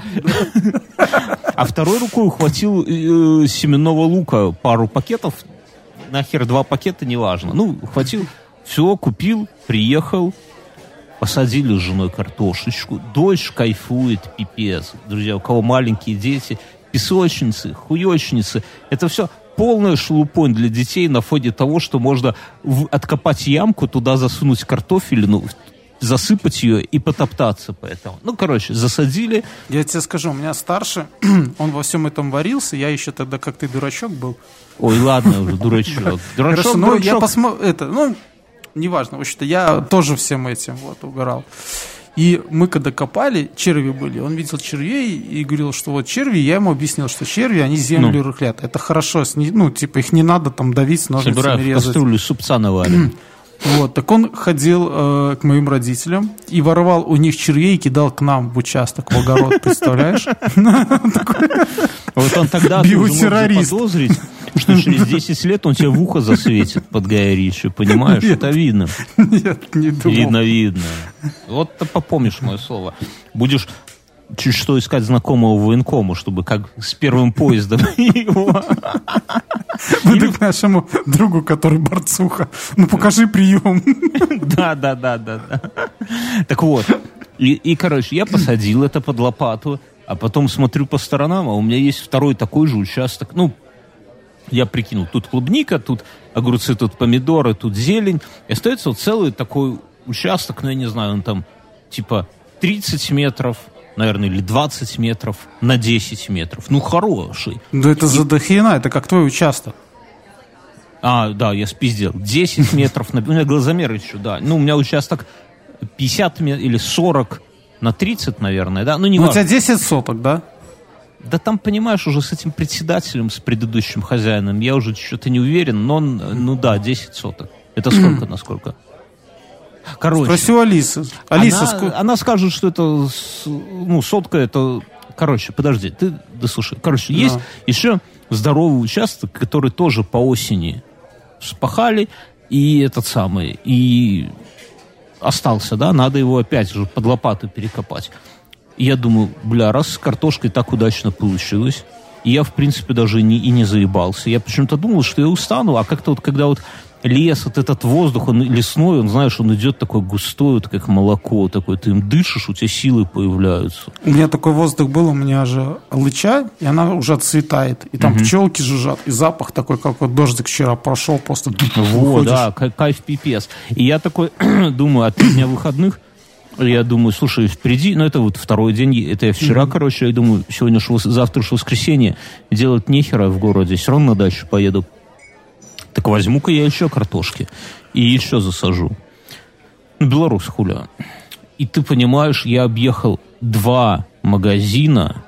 А второй рукой ухватил э, семенного лука пару пакетов. Нахер два пакета, неважно. Ну, ухватил, все, купил, приехал, посадили с женой картошечку. Дочь кайфует, пипец. Друзья, у кого маленькие дети, песочницы, хуечницы. Это все полная шелупонь для детей на фоне того, что можно откопать ямку, туда засунуть картофелину, засыпать ее и потоптаться по этому. Ну, короче, засадили. Я тебе скажу, у меня старший, он во всем этом варился, я еще тогда, как ты, дурачок был. Ой, ладно уже, дурачок. Дурачок, ну я посмотрю, это, ну, неважно, в общем-то, я тоже всем этим вот угорал. И мы когда копали, черви были, он видел червей и говорил, что вот черви, я ему объяснил, что черви, они землю Ну. рыхлят. Это хорошо, ну, типа, их не надо там давить, ножницами Собираю в резать. кастрюлю супца наварим. Вот, так он ходил э, к моим родителям и воровал у них червей и кидал к нам в участок, в огород, представляешь? Вот он тогда Биотеррорист. заподозрить, что через 10 лет он тебе в ухо засветит под Гая Ричи, понимаешь? Нет. Это видно. Нет, не думал. Видно, видно. Вот ты попомнишь мое слово. Будешь что искать знакомого военкому, чтобы как с первым поездом его... Выдай к нашему другу, который борцуха. Ну, покажи прием. Да, да, да, да, да. Так вот. И, и, короче, я посадил это под лопату, а потом смотрю по сторонам, а у меня есть второй такой же участок. Ну, я прикинул, тут клубника, тут огурцы, тут помидоры, тут зелень. И остается вот целый такой участок, ну, я не знаю, он там типа 30 метров, наверное, или 20 метров на 10 метров. Ну, хороший. Да это за дохрена, это как твой участок. А, да, я спиздил. 10 метров на... У меня глазомер еще, да. Ну, у меня участок 50 ме- или 40 на 30, наверное, да? Ну, не Ну, у важно. тебя 10 соток, да? Да там, понимаешь, уже с этим председателем, с предыдущим хозяином, я уже что-то не уверен, но, он, ну да, 10 соток. Это сколько на сколько? Короче, Спроси Алисы. Алиса, она, ску- она скажет, что это, ну, сотка это... Короче, подожди, ты дослушай. Короче, Да. есть еще здоровый участок, который тоже по осени спахали, и этот самый, и остался, да, надо его опять же под лопату перекопать. И я думаю, бля, раз с картошкой так удачно получилось, и я, в принципе, даже не, и не заебался. Я почему-то думал, что я устану, а как-то вот, когда вот лес, вот этот воздух, он лесной, он, знаешь, он идет такой густой, вот как молоко, такой, ты им дышишь, у тебя силы появляются. У меня такой воздух был, у меня же лыча, и она уже отцветает. И там пчелки жужжат, и запах такой, как вот дождик вчера прошел, просто Вот, выходишь. да, кай- кайф пипец. И я такой думаю, от три дня выходных, я думаю, слушай, впереди, ну это вот второй день, это я вчера, короче, я думаю, сегодня ж вос- завтра ж воскресенье, делать нехера в городе, все равно дачу поеду. Так возьму-ка я еще картошки и еще засажу. Ну, белорус хуля. И ты понимаешь, я объехал два магазина,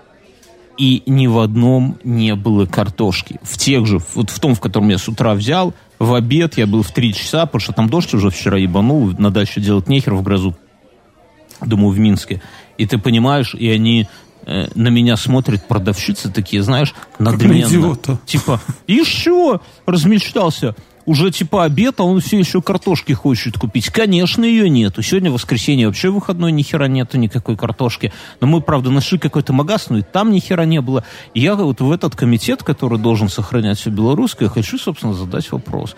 и ни в одном не было картошки. В тех же, вот в том, в котором я с утра взял, в обед я был в три часа, потому что там дождь уже вчера ебанул, на даче делать нехер в грозу. Думаю, в Минске. И ты понимаешь, и они э, на меня смотрят продавщицы такие, знаешь, на надменно. идиота. Типа, еще размечтался. уже типа обед, а он все еще картошки хочет купить. Конечно, ее нету. Сегодня воскресенье, вообще выходной ни хера нету никакой картошки. Но мы, правда, нашли какой-то магаз, но и там ни хера не было. И я вот в этот комитет, который должен сохранять все белорусское, хочу, собственно, задать вопрос.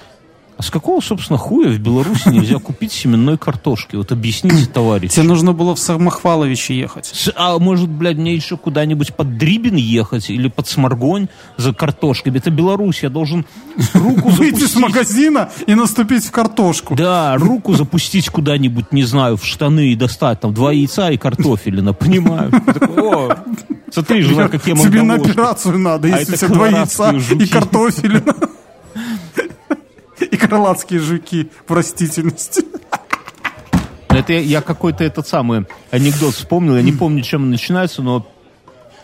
А с какого, собственно, хуя в Беларуси нельзя купить семенной картошки? Вот объясните, товарищ. Тебе нужно было в Самохваловичи ехать. С- А может, блядь, мне еще куда-нибудь под Дрибин ехать или под Сморгонь за картошкой? Это Беларусь, я должен руку Выйти с магазина и наступить в картошку. Да, руку запустить куда-нибудь, не знаю, в штаны и достать там два яйца и картофелина, понимаю. Я смотри, жена, какие Тебе на операцию надо, А если все два яйца и картофелина. И крылатские жуки в растительности. Это я, какой-то этот самый анекдот вспомнил. Я не помню, чем он начинается, но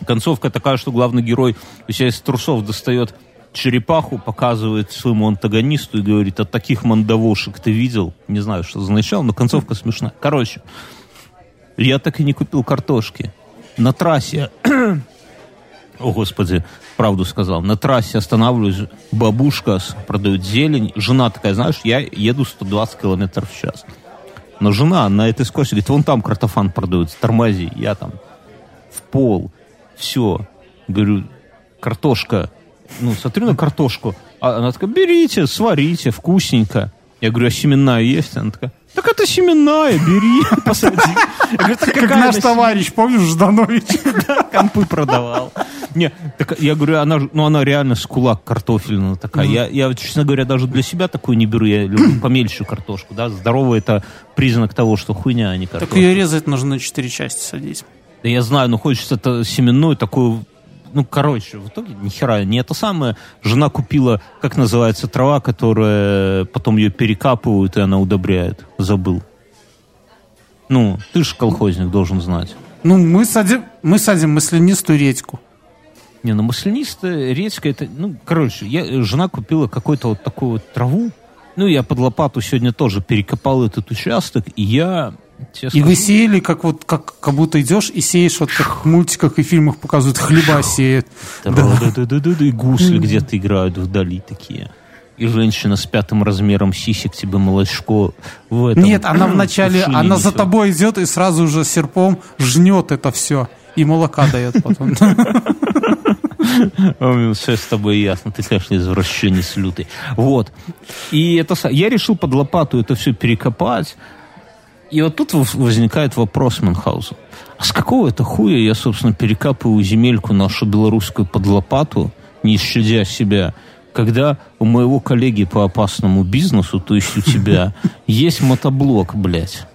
концовка такая, что главный герой у себя из трусов достает черепаху, показывает своему антагонисту и говорит, от таких мандавошек ты видел? Не знаю, что за начало, но концовка смешная. Короче, я так и не купил картошки. На трассе о, Господи, правду сказал. На трассе останавливаюсь, бабушка продает зелень. Жена такая, знаешь, я еду 120 километров в час. Но жена на этой скорости говорит, вон там картофан продается, тормози. Я там в пол, все. Говорю, картошка. Ну, смотрю на картошку. А она такая, берите, сварите, вкусненько. Я говорю, а семенная есть? Она такая, так это семенная, бери, посади. Я говорю, «Так Как наш товарищ, помнишь, Жданович? компы продавал. Не, так я говорю, она, ну она реально с кулак картофельная такая. Я, я, честно говоря, даже для себя такую не беру. Я люблю помельче картошку, да. Здоровая это признак того, что хуйня, а не Так картошка. ее резать нужно на четыре части садить. Да я знаю, но хочется это семенную такую... Ну, короче, в итоге ни хера не это самое. Жена купила, как называется, трава, которая потом ее перекапывают, и она удобряет. Забыл. Ну, ты же колхозник, должен знать. Ну, мы садим, мы садим маслянистую редьку. Не, ну маслянистая редька, это, ну, короче, я, жена купила какую-то вот такую вот траву. Ну, я под лопату сегодня тоже перекопал этот участок, и я... тебе И вы сеяли, как вот, как, как будто идешь и сеешь, вот как в мультиках и фильмах показывают, хлеба сеют. да-да-да-да-да, и гусли где-то играют вдали такие. И женщина с пятым размером сисек тебе молочко в этом... Нет, она вначале, она за тобой идет и сразу же серпом жнет это все. И молока дает потом. Все с тобой ясно. Ты, конечно, извращенец лютый. Вот. И это... Я решил под лопату это все перекопать. И вот тут возникает вопрос Мюнхгаузу. А с какого это хуя я, собственно, перекапываю земельку нашу белорусскую под лопату, не щадя себя, когда у моего коллеги по опасному бизнесу, то есть у тебя, есть мотоблок, блядь.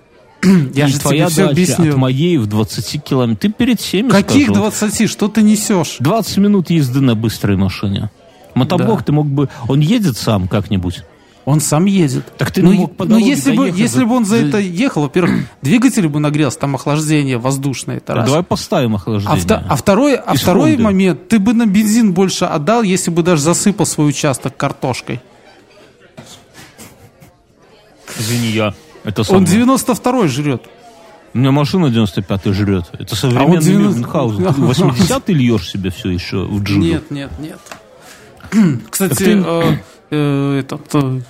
Я же твоя тебе все дача от объяснил. моей в 20 километров. Ты перед всеми Каких скажу. 20? Что ты несешь? 20 минут езды на быстрой машине. Мотоблок Да. ты мог бы... Он едет сам как-нибудь? Он сам едет. Так ты ну, мог по ну, дороге если бы, если бы он за за- это ехал, во-первых, двигатель бы нагрелся, там охлаждение воздушное, это раз. Давай поставим А, охлаждение. вто- а второй, а Из второй Хонды. момент, ты бы на бензин больше отдал, если бы даже засыпал свой участок картошкой. Извини, я... Это Он самое. 92-й жрет. У меня машина 95-й жрет. Это современный А он 90 Мюнхгаузен. Ты 80-й льешь себе все еще в джигу? Нет, нет, нет. Кстати, ты- э, э, этот, э,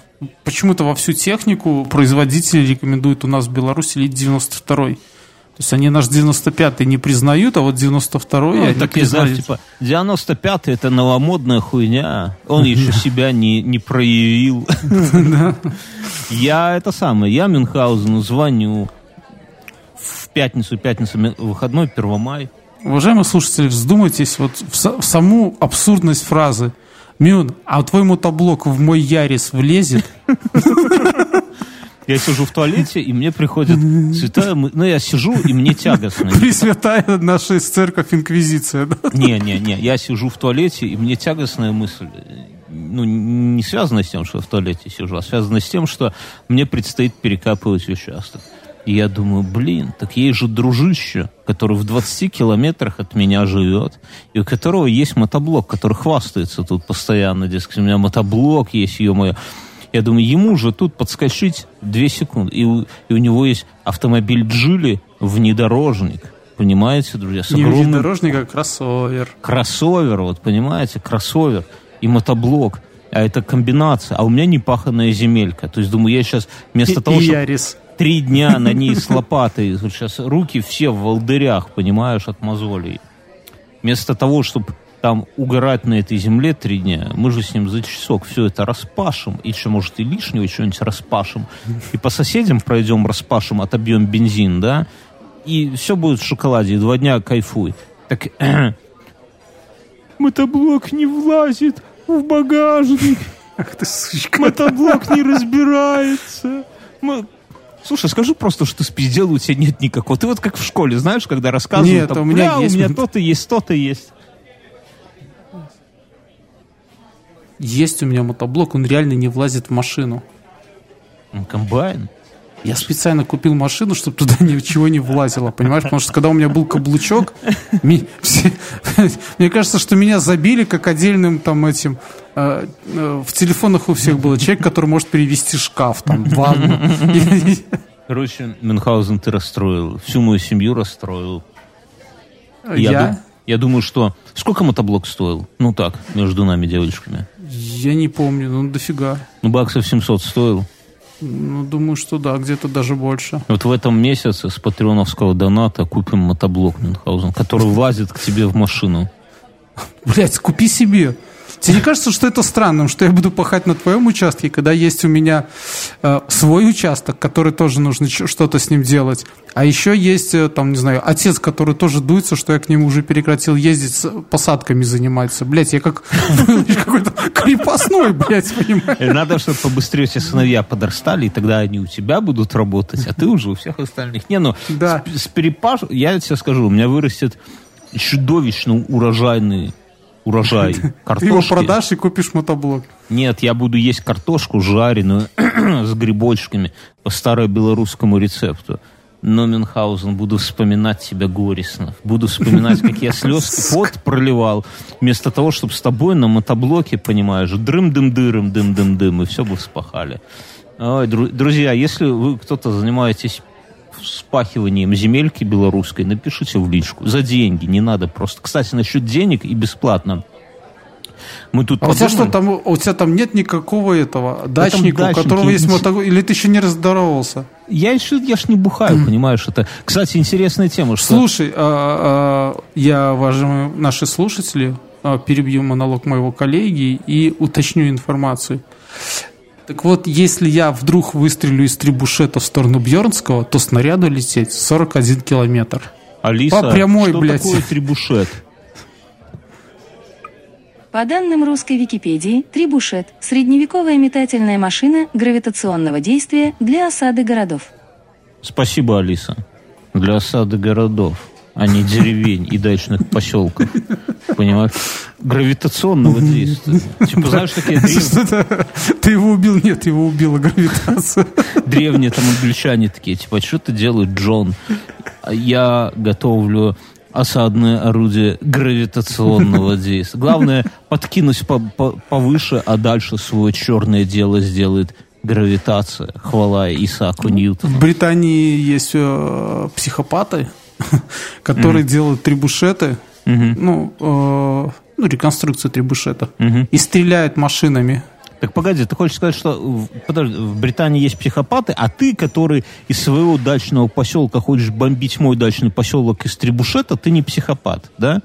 почему-то во всю технику производители рекомендуют у нас в Беларуси лить 92-й. То есть они наш 95-й не признают, а вот 92-й Ну, они так не знаю, признают. типа, 95-й это новомодная хуйня. Он еще себя не, не проявил. Я это самое, я Мюнхгаузену звоню в пятницу, пятница ми- выходной, 1 мая. Уважаемые слушатели, вздумайтесь вот в, в саму абсурдность фразы. Мюн, а твой мотоблок в мой Ярис влезет? Я сижу в туалете, и мне приходит святая Ну, я сижу, и мне тягостно. Пресвятая наша церковь Инквизиция. да? Не, не, не. Я сижу в туалете, и мне тягостная мысль. Ну, не связана с тем, что я в туалете сижу, а связана с тем, что мне предстоит перекапывать участок. И я думаю, блин, так есть же дружище, который в 20 километрах от меня живет, и у которого есть мотоблок, который хвастается тут постоянно, дескать, у меня мотоблок есть, ё-моё. Я думаю, ему же тут подскочить две секунды. И у, и у него есть автомобиль Джили, внедорожник. Понимаете, друзья? С Не огромным внедорожник, а кроссовер. кроссовер, вот понимаете, кроссовер и мотоблок. а это комбинация. А у меня непаханная земелька. То есть, думаю, я сейчас вместо И- того, и чтобы Ярис. Три дня на ней с лопатой, сейчас руки все в волдырях, понимаешь, от мозолей. Вместо того, чтобы там угорать на этой земле три дня, мы же с ним за часок все это распашем, и еще, может, и лишнего что-нибудь распашем, и по соседям пройдем, распашем, отобьем бензин, да, и все будет в шоколаде, и два дня кайфуй. Так, мотоблок не влазит в багажник, Ах ты, сучка. мотоблок не разбирается. Слушай, скажи просто, что ты спиздел, у тебя нет никакого. Ты вот как в школе, знаешь, когда рассказывают, Нет, там, у меня «Бля, есть». у меня то-то есть, то-то есть. Есть у меня мотоблок, он реально не влазит в машину. Ну, комбайн. Я специально купил машину, чтобы туда ничего не влазило, понимаешь? Потому что когда у меня был каблучок, ми- все- мне кажется, что меня забили как отдельным там этим... э, э, В телефонах у всех был человек, который может перевести шкаф, там, ванну. Короче, Мюнхгаузен ты расстроил. Всю мою семью расстроил. Я, Я? я думаю, что... Сколько мотоблок стоил? Ну так, между нами девочками. Я не помню, ну дофига. Ну, баксов 700 стоил. Ну, думаю, что да, где-то даже больше. Вот в этом месяце с патреоновского доната купим мотоблок Мюнхгаузен, который влазит к тебе в машину. Блять, купи себе. Тебе не кажется, что это странным, что я буду пахать на твоем участке, когда есть у меня э, свой участок, который тоже нужно что-то с ним делать, а еще есть, э, там, не знаю, отец, который тоже дуется, что я к нему уже прекратил ездить, с посадками заниматься. Блять, я как какой-то крепостной, блять, понимаешь? И надо, чтобы побыстрее все сыновья подрастали, и тогда они у тебя будут работать, а ты уже у всех остальных. Не, ну, Да. с, с перепаш... Я тебе скажу, у меня вырастет чудовищно урожайный урожай Ты его картошки. продашь и купишь мотоблок. Нет, я буду есть картошку жареную с грибочками по старобелорусскому рецепту. Но, Мюнхгаузен, буду вспоминать тебя горестно. Буду вспоминать, как я слез пот проливал, вместо того, чтобы с тобой на мотоблоке, понимаешь, дрым-дым-дырым, дым-дым-дым, и все бы вспахали. Ой, дру- друзья, если вы кто-то занимаетесь вспахиванием земельки белорусской, напишите в личку. За деньги, не надо просто. Кстати, насчет денег и бесплатно. Мы тут А у тебя подумали- что там, у тебя там нет никакого этого дачника, у которого есть мотоблок, или ты еще не раздоровался? Я еще, я ж не бухаю, понимаешь, это. Кстати, интересная тема, что... Слушай, а, а, я, уважаемые наши слушатели, а, перебью монолог моего коллеги и уточню информацию. Так вот, если я вдруг выстрелю из трибушета в сторону Бьернского, то снаряду лететь 41 километр. Алиса, по прямой, что блядь. такое трибушет? По данным русской Википедии, трибушет – средневековая метательная машина гравитационного действия для осады городов. Спасибо, Алиса. Для осады городов, а не деревень и дачных поселков. Понимаешь? Гравитационного действия. Типа, знаешь, такие древ- Что-то- Ты его убил? Нет, его убила гравитация. древние там англичане такие, типа, что ты делаешь, Джон? Я готовлю осадное орудие гравитационного действия. Главное, подкинуть по- по- повыше, а дальше свое черное дело сделает гравитация. Хвала Исааку Ньютону. В Британии есть э, психопаты, которые делают трибушеты, ну, э, ну, реконструкцию трибушета, и стреляют машинами. Так погоди, ты хочешь сказать, что в- подожди, в Британии есть психопаты, а ты, который из своего дачного поселка хочешь бомбить мой дачный поселок из Требушета, ты не психопат, да?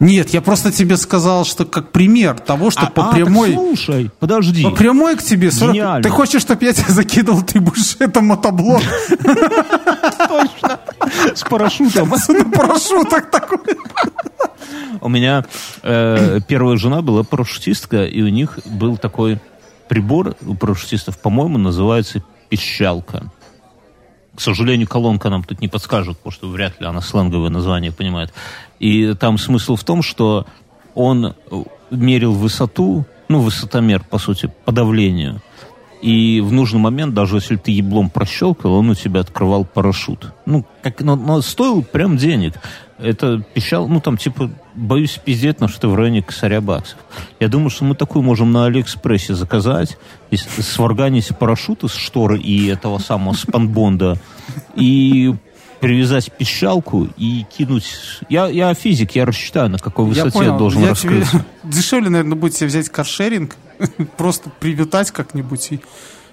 Нет, я просто тебе сказал, что как пример того, что а, по а, так прямой... слушай, подожди. По прямой к тебе 40... Гениально. Ты хочешь, чтобы я тебе закидывал трибушетом мотоблок Точно. С парашютом. на парашютах такой? У меня э, первая жена была парашютистка, и у них был такой прибор у парашютистов, по-моему, называется пищалка. К сожалению, колонка нам тут не подскажет, потому что вряд ли она сленговое название понимает. И там смысл в том, что он э, мерил высоту, ну, высотомер, по сути, по давлению. И в нужный момент, даже если ты еблом прощелкал, он у тебя открывал парашют. Ну, как, но, но стоил прям денег. Это пищал, ну, там, типа, боюсь пиздеть, но что в районе косаря баксов. Я думаю, что мы такую можем на Алиэкспрессе заказать, сварганить парашют из шторы и этого самого спанбонда, и привязать пищалку и кинуть... Я, я физик, я рассчитаю, на какой Я высоте понял. должен Я тебе- раскрыться. Дешевле, наверное, будет себе взять каршеринг Просто привитать как-нибудь и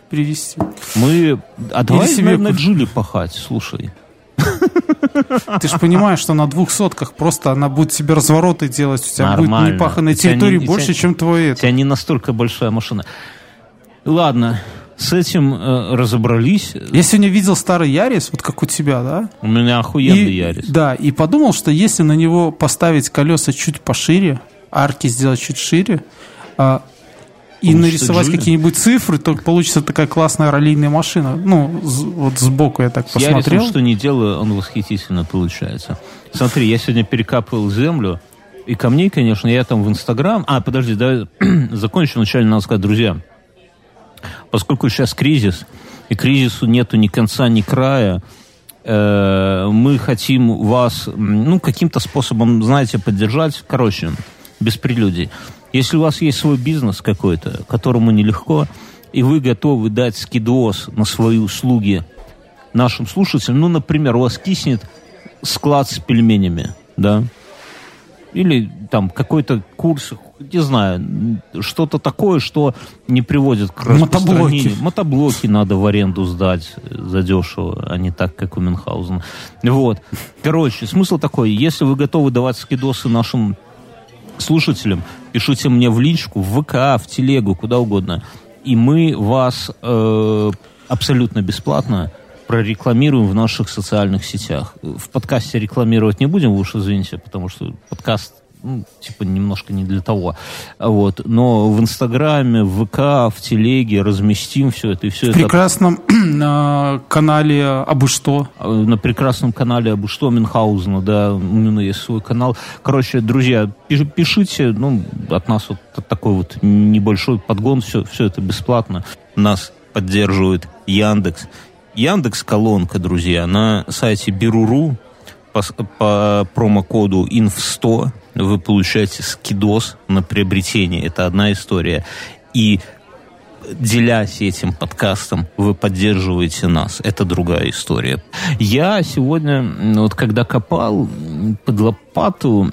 привезти. Мы... А давай себе на, на ку- Джили пахать, слушай. Ты же понимаешь, что на двух сотках просто она будет себе развороты делать. У тебя Нормально. будет непаханной территории не- больше, тебя- чем твое У тебя не настолько большая машина. Ладно, с этим э, разобрались. Я сегодня видел старый Ярис, вот как у тебя, да? У меня охуенный И- Ярис. Да, и подумал, что если на него поставить колеса чуть пошире, арки сделать чуть шире, а, и Получится нарисовать какие-нибудь цифры, то получится такая классная раллийная машина. Ну, вот сбоку я так Ярисом, посмотрел. что не делаю, он восхитительно получается. Смотри, я сегодня перекапывал землю, и камней, конечно, я там в Инстаграм... А, подожди, да, закончу вначале, надо сказать, друзья, поскольку сейчас кризис, и кризису нету ни конца, ни края, э, мы хотим вас, ну, каким-то способом, знаете, поддержать. Короче, без прелюдий. Если у вас есть свой бизнес какой-то, которому нелегко, и вы готовы дать скидос на свои услуги нашим слушателям, ну, например, у вас киснет склад с пельменями, да, или там какой-то курс, не знаю, что-то такое, что не приводит к Мотоблоки. Мотоблоки надо в аренду сдать задешево, а не так, как у Мюнхгаузена. Вот. Короче, смысл такой, если вы готовы давать скидосы нашим слушателям, пишите мне в личку, в ВК, в телегу, куда угодно. И мы вас э, абсолютно бесплатно прорекламируем в наших социальных сетях. В подкасте рекламировать не будем, вы уж извините, потому что подкаст ну, типа немножко не для того. Вот. Но в Инстаграме, в ВК, в Телеге разместим все это. И все В это прекрасном канале «Абы что». на прекрасном канале об что Мюнхгаузена, да, у меня есть свой канал. Короче, друзья, пиш- пишите, ну, от нас вот такой вот небольшой подгон, все, все это бесплатно. Нас поддерживает Яндекс. Яндекс колонка, друзья, на сайте Беруру по, по промокоду INF100 вы получаете скидос на приобретение. Это одна история. И делясь этим подкастом, вы поддерживаете нас. Это другая история. Я сегодня, вот когда копал под лопату,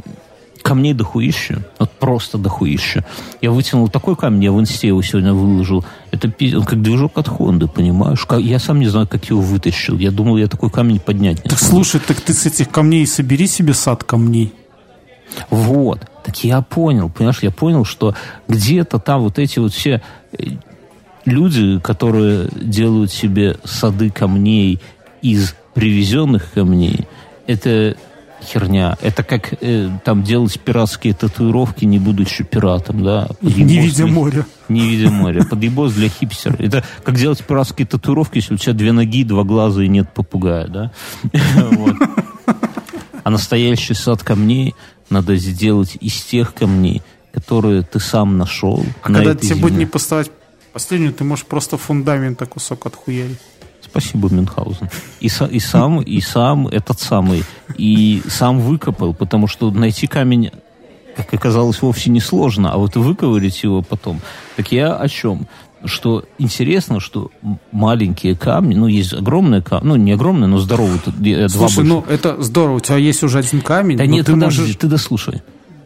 камней дохуища, вот просто дохуища. Я вытянул такой камень, я в инсте его сегодня выложил. Это он как движок от Хонды, понимаешь? Я сам не знаю, как его вытащил. Я думал, я такой камень поднять не Так смогу. слушай, так ты с этих камней собери себе сад камней. Вот. Так я понял, понимаешь, я понял, что где-то там вот эти вот все э, люди, которые делают себе сады камней из привезенных камней, это херня. Это как э, там делать пиратские татуировки, не будучи пиратом, да. Не Подъебос видя для- моря. Не видя моря. Подъебос для хипстера. Это как делать пиратские татуировки, если у тебя две ноги, два глаза и нет попугая, да? А настоящий сад камней надо сделать из тех камней, которые ты сам нашел. А на когда тебе будет земле. не поставить последнюю, ты можешь просто фундамента кусок отхуярить. Спасибо, Мюнхгаузен. И, и сам, и сам этот самый, и сам выкопал, потому что найти камень, как оказалось, вовсе не сложно, а вот выковырить его потом. Так я о чем? Что интересно, что маленькие камни, ну, есть огромные камни, ну, не огромные, но здоровые, э, два Слушай, больших. ну это здорово, у тебя есть уже один камень, Да нет, ты подожди, можешь... ты дослушай.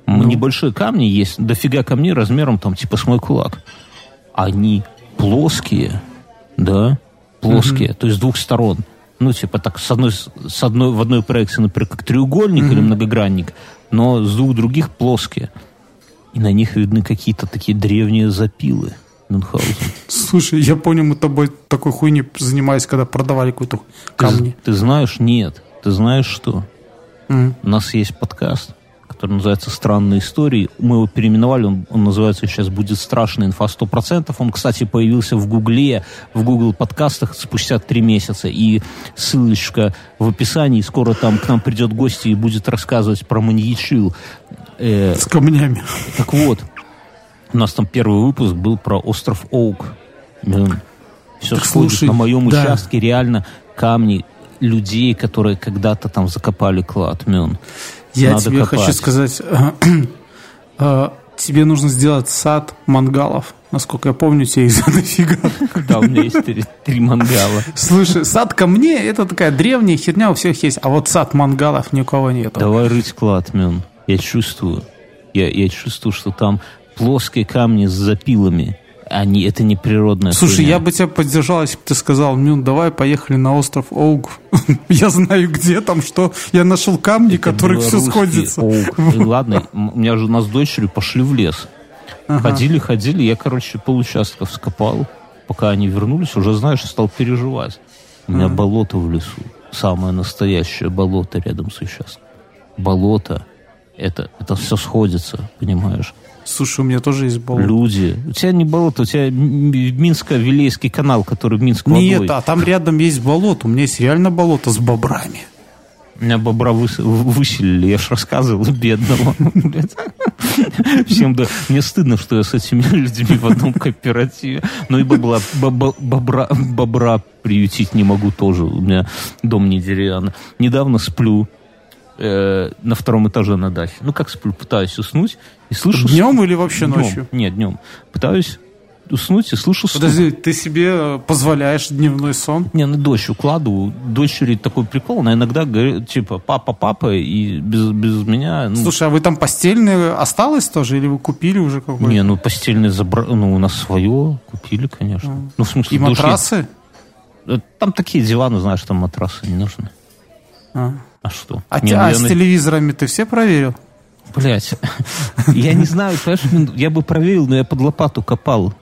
Ну. Небольшие камни есть, дофига камней размером там типа с мой кулак. Они плоские, да, плоские, то есть с двух сторон. Ну, типа так, с одной, с одной, в одной проекции, например, как треугольник или многогранник, но с двух других плоские. И на них видны какие-то такие древние запилы. Мюнхгаузен. Слушай, я понял, мы тобой такой хуйней занимались, когда продавали какую-то Ты, камни. ты знаешь, нет. Ты знаешь что? Мгм. У нас есть подкаст, который называется «Странные истории». Мы его переименовали, он, он называется сейчас «Будет страшная инфа 100%». Он, кстати, появился в Гугле, в Google подкастах спустя три месяца. И ссылочка в описании. Скоро там к нам придет гость и будет рассказывать про маньячил. Э, С камнями. так вот, у нас там первый выпуск был про остров Оук. Все Так слушай, на моем да. участке реально камни людей, которые когда-то там закопали клад. Мюн. Я Надо тебе копать. хочу сказать, э, тебе нужно сделать сад мангалов. Насколько я помню, у тебя их дофига. Да, у меня есть три, три мангала. Слушай, сад камней это такая древняя херня, у всех есть. А вот сад мангалов ни у кого нет. Давай рыть клад, Мюн. Я чувствую. Я, я чувствую, что там плоские камни с запилами. Они, это не природная Слушай, хуйня. я бы тебя поддержал, если бы ты сказал, ну, давай поехали на остров Оук. Я знаю, где там, что. Я нашел камни, Это которые все оук. И ладно, у меня же у нас с дочерью пошли в лес. Ходили, ходили, я, короче, получастков скопал. Пока они вернулись, уже, знаешь, стал переживать. У меня болото в лесу. Самое настоящее болото рядом с участком. Болото. Это, это все сходится, понимаешь? Слушай, у меня тоже есть болото. Люди. У тебя не болото, у тебя Минско-Вилейский канал, который в Минск водой. Нет, а там рядом есть болото. У меня есть реально болото с бобрами. Меня бобра выс- выселили, я ж рассказывал, бедного. Всем да. Мне стыдно, что я с этими людьми в одном кооперативе. Ну и бобла- бобра, бобра приютить не могу тоже. У меня дом не деревянный. Недавно сплю э, на втором этаже на даче. Ну как сплю, пытаюсь уснуть и слышу... Днем или вообще Днем. ночью? Нет, днем. Пытаюсь уснуть и слышу стук. Подожди, ты себе позволяешь дневной сон? Не, ну дочь укладываю. Дочери такой прикол, она иногда говорит, типа, папа, папа, и без, без меня... Ну, Слушай, а вы там постельное осталось тоже, или вы купили уже какой-то? не, ну постельное забра... ну у нас свое купили, конечно. Ну, в смысле, И матрасы? Э, Там такие диваны, знаешь, там матрасы не нужны. А, А что? а, ну, а я с телевизорами ты все проверил? Блять, я не знаю, понимаешь, я бы проверил, но я под лопату копал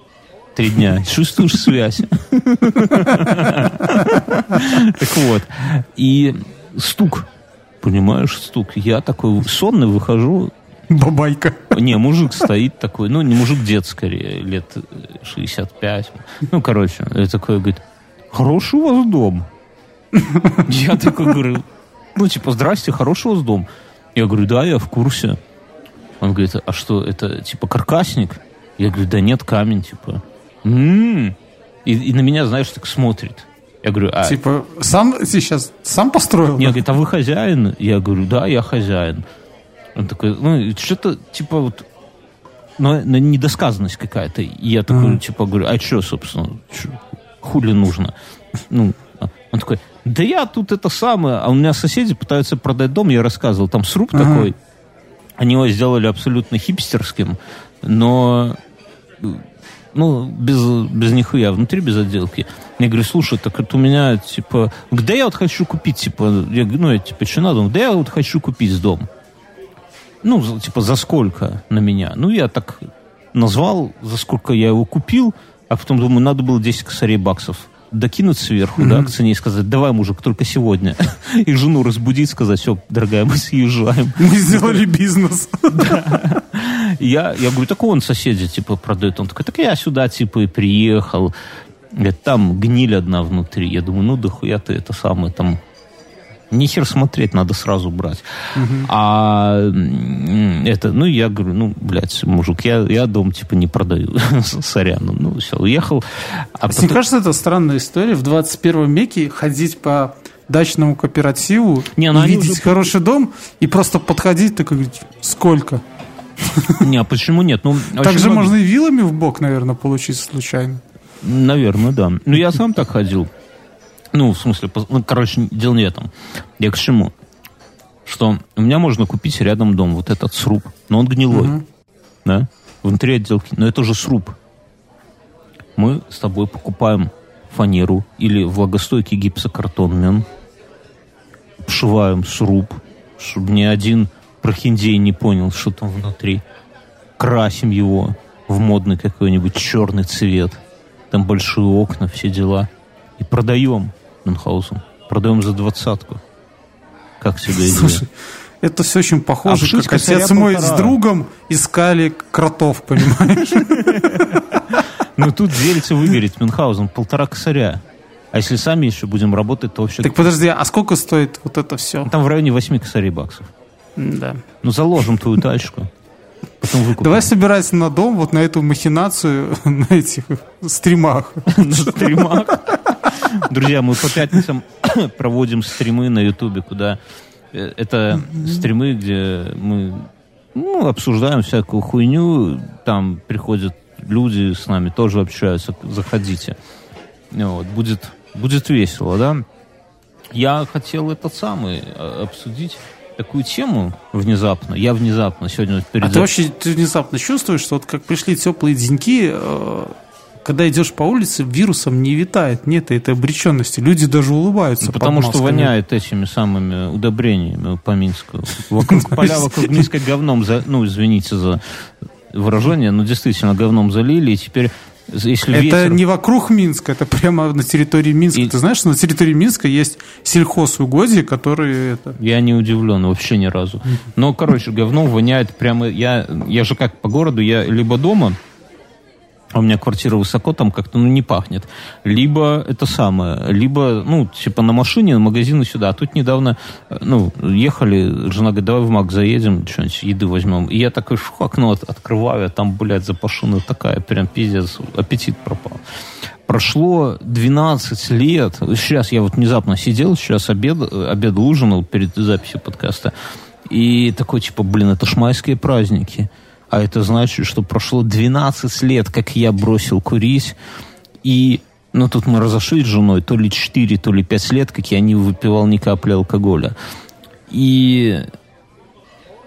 три дня. Чувствуешь связь? Так вот, и стук, понимаешь, стук. Я такой сонный выхожу, Бабайка. Не, мужик стоит такой, ну, не мужик, дед скорее, лет э, 65. Ну, короче, такой, говорит, хороший у вас дом. Я такой говорю, ну, типа, здрасте, хороший у вас дом. Я говорю, да, я в курсе. Он говорит, а что, это, типа, каркасник? Я говорю, да нет, камень, типа. «М-м». И, и на меня, знаешь, так смотрит. Я говорю, а... Типа, сам сейчас сам построил? Не, говорит, а вы хозяин? Я говорю, да, я хозяин. Он такой, ну, что-то, типа, вот, ну, ну, недосказанность какая-то. И я такой, типа, говорю, а что, собственно, чё, хули нужно? Ну, а он такой, да я тут это самое, а у меня соседи пытаются продать дом, я рассказывал, там сруб такой, они его сделали абсолютно хипстерским, но ну, без, без нихуя, внутри без отделки. Я говорю, слушай, так это у меня, типа, да я вот хочу купить, типа, я говорю, ну, я, типа, что надо? Да я вот хочу купить дом. Ну, типа, за сколько на меня? Ну, я так назвал, за сколько я его купил, а потом думаю, надо было 10 косарей баксов докинуть сверху, да, к цене и сказать, давай, мужик, только сегодня. И жену разбудить, сказать, все, дорогая, мы съезжаем. Мы сделали бизнес. Я, я говорю, так он соседи, типа, продает. Он такой, так я сюда, типа, и приехал. Говорит, там гниль одна внутри. Я думаю, ну, да хуя ты это самое там... Нихер смотреть, надо сразу брать. А м, это, ну, я говорю, ну, блядь, мужик, я, я дом, типа, не продаю. Сорян. Ну, все, уехал. А Мне потом- кажется, это странная история. В 21 веке ходить по дачному кооперативу Не, ну видеть уже- хороший дом и просто подходить, так говорить, сколько? Не, а почему нет? Ну, очень Так же много- можно и вилами в бок, наверное, получить случайно. Наверное, да. Ну, я сам так ходил. Ну, в смысле, ну, короче, дело не в этом. Я к чему? Что у меня можно купить рядом дом, вот этот сруб, но он гнилой. Да? Внутри отделки. Но это же сруб. Мы с тобой покупаем фанеру или влагостойкий гипсокартон, обшиваем сруб, чтобы ни один прохиндей не понял, что там внутри. Красим его в модный какой-нибудь черный цвет. Там большие окна, все дела. И продаем Мюнхгаузен. Продаем за двадцатку. Как тебе идея? Слушай, это все очень похоже, Обшить как отец мой с полтора. другом искали кротов, понимаешь? Ну тут делится выгореть Мюнхгаузен полтора косаря. А если сами еще будем работать, то вообще... Так подожди, а сколько стоит вот это все? Там в районе 8 косарей баксов. Да. Ну заложим твою тачку. Потом выкупим. Давай собирайся на дом вот на эту махинацию на этих стримах. на стримах. Друзья, мы по пятницам проводим стримы на Ютубе, куда э, это стримы, где мы ну, обсуждаем всякую хуйню, там приходят люди с нами, тоже общаются, заходите. Вот, будет, будет весело, да? Я хотел этот самый э, обсудить. такую тему внезапно. Я внезапно сегодня перед... А ты вообще ты внезапно чувствуешь, что вот как пришли теплые деньки, э, когда идешь по улице, вирусом не витает, нет этой обреченности. Люди даже улыбаются. Ну, потому что воняет этими самыми удобрениями по Минску. Вокруг поля, вокруг Минска говном, за, ну, извините за выражение, но действительно говном залили, и теперь если это ветер... не вокруг Минска, это прямо на территории Минска. И... Ты знаешь, что на территории Минска есть сельхозугодья, которые... Это... Я не удивлен вообще ни разу. Но, короче, говно воняет прямо... Я, я же как по городу, я либо дома, а у меня квартира высоко, там как-то ну, не пахнет. Либо это самое, либо, ну, типа на машине, на магазины сюда. А тут недавно, э, ну, ехали, жена говорит, давай в Мак заедем, что-нибудь еды возьмем. И я такой шух, окно от, открываю, а там, блядь, запашина такая, прям пиздец, аппетит пропал. Прошло 12 лет. Сейчас я вот внезапно сидел, сейчас обед, обед ужинал перед записью подкаста. И такой, типа, блин, это ж майские праздники. А это значит, что прошло 12 лет, как я бросил курить. И, ну, тут мы разошлись с женой, то ли 4, то ли 5 лет, как я не выпивал ни капли алкоголя. И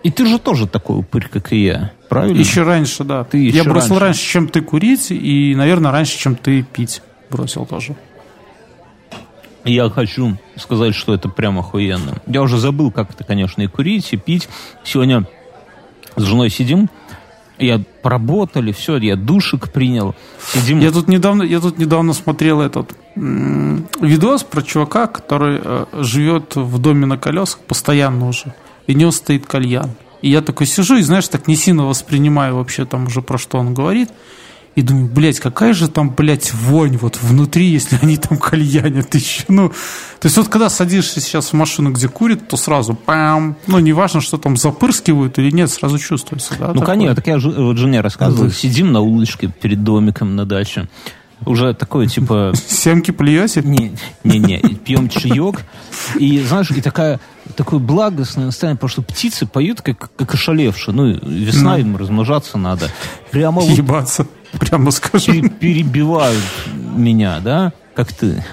и ты же тоже такой упырь, как и я, правильно? Еще раньше, да. Ты еще я бросил раньше. раньше, чем ты курить, и, наверное, раньше, чем ты пить бросил тоже. Я хочу сказать, что это прям охуенно. Я уже забыл, как это, конечно, и курить, и пить. Сегодня с женой сидим, я поработали, все, я душик принял. Сидим. Я тут недавно, я тут недавно смотрел этот видос про чувака, который э, живет в доме на колесах постоянно уже, и у него стоит кальян. И я такой сижу и, знаешь, так не сильно воспринимаю вообще там уже про что он говорит. И думаю, блядь, какая же там, блядь, вонь вот внутри, если они там кальянят еще. Ну, то есть вот когда садишься сейчас в машину, где курит, то сразу пам, ну, неважно, что там запырскивают или нет, сразу чувствуется, да? Ну, такое? конечно, так я вот жене рассказывал, да. сидим на улочке перед домиком на даче, уже такое, типа... Семки плюете? Не, не, не, пьем чаек, и, знаешь, и такая, такое благостное настроение, потому что птицы поют, как, как ошалевшие, ну, весна, им размножаться надо. Прямо Ебаться. Прямо скажем. Перебивают меня, да, как ты.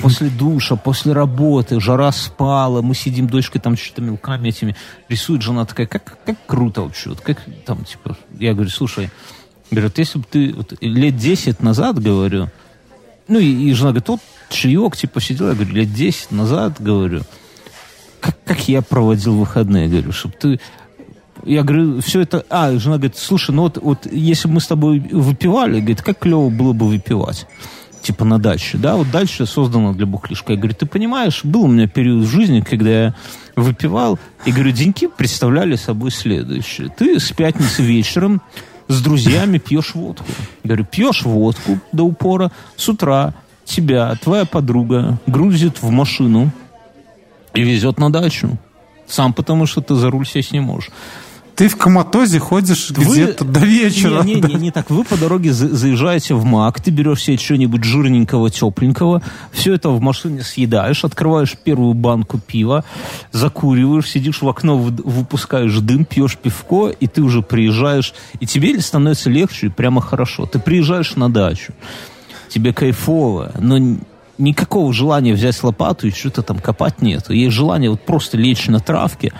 После душа, после работы, жара спала, мы сидим, дочкой там что-то мелками этими рисует, жена такая, как, как круто вообще, вот как там, типа, я говорю, слушай, говорят, если бы ты вот, лет 10 назад, говорю, ну и, и жена говорит, вот чаек, типа, сидел, я говорю, лет 10 назад, говорю, как, как я проводил выходные, говорю, чтобы ты я говорю, все это... А, жена говорит, слушай, ну вот, вот если бы мы с тобой выпивали, говорит, как клево было бы выпивать типа на даче, да, вот дальше создана для бухлишка. Я говорю, ты понимаешь, был у меня период в жизни, когда я выпивал, и говорю, деньки представляли собой следующее. Ты с пятницы вечером с друзьями пьешь водку. Я говорю, пьешь водку до упора, с утра тебя твоя подруга грузит в машину и везет на дачу. Сам потому, что ты за руль сесть не можешь. Ты в коматозе ходишь вы... где-то до вечера. Не, не, не, не так. Вы по дороге заезжаете в МАК, ты берешь себе что-нибудь жирненького, тепленького, все это в машине съедаешь, открываешь первую банку пива, закуриваешь, сидишь в окно, выпускаешь дым, пьешь пивко, и ты уже приезжаешь, и тебе становится легче и прямо хорошо. Ты приезжаешь на дачу, тебе кайфово, но никакого желания взять лопату и что-то там копать нет. Есть желание вот просто лечь на травке,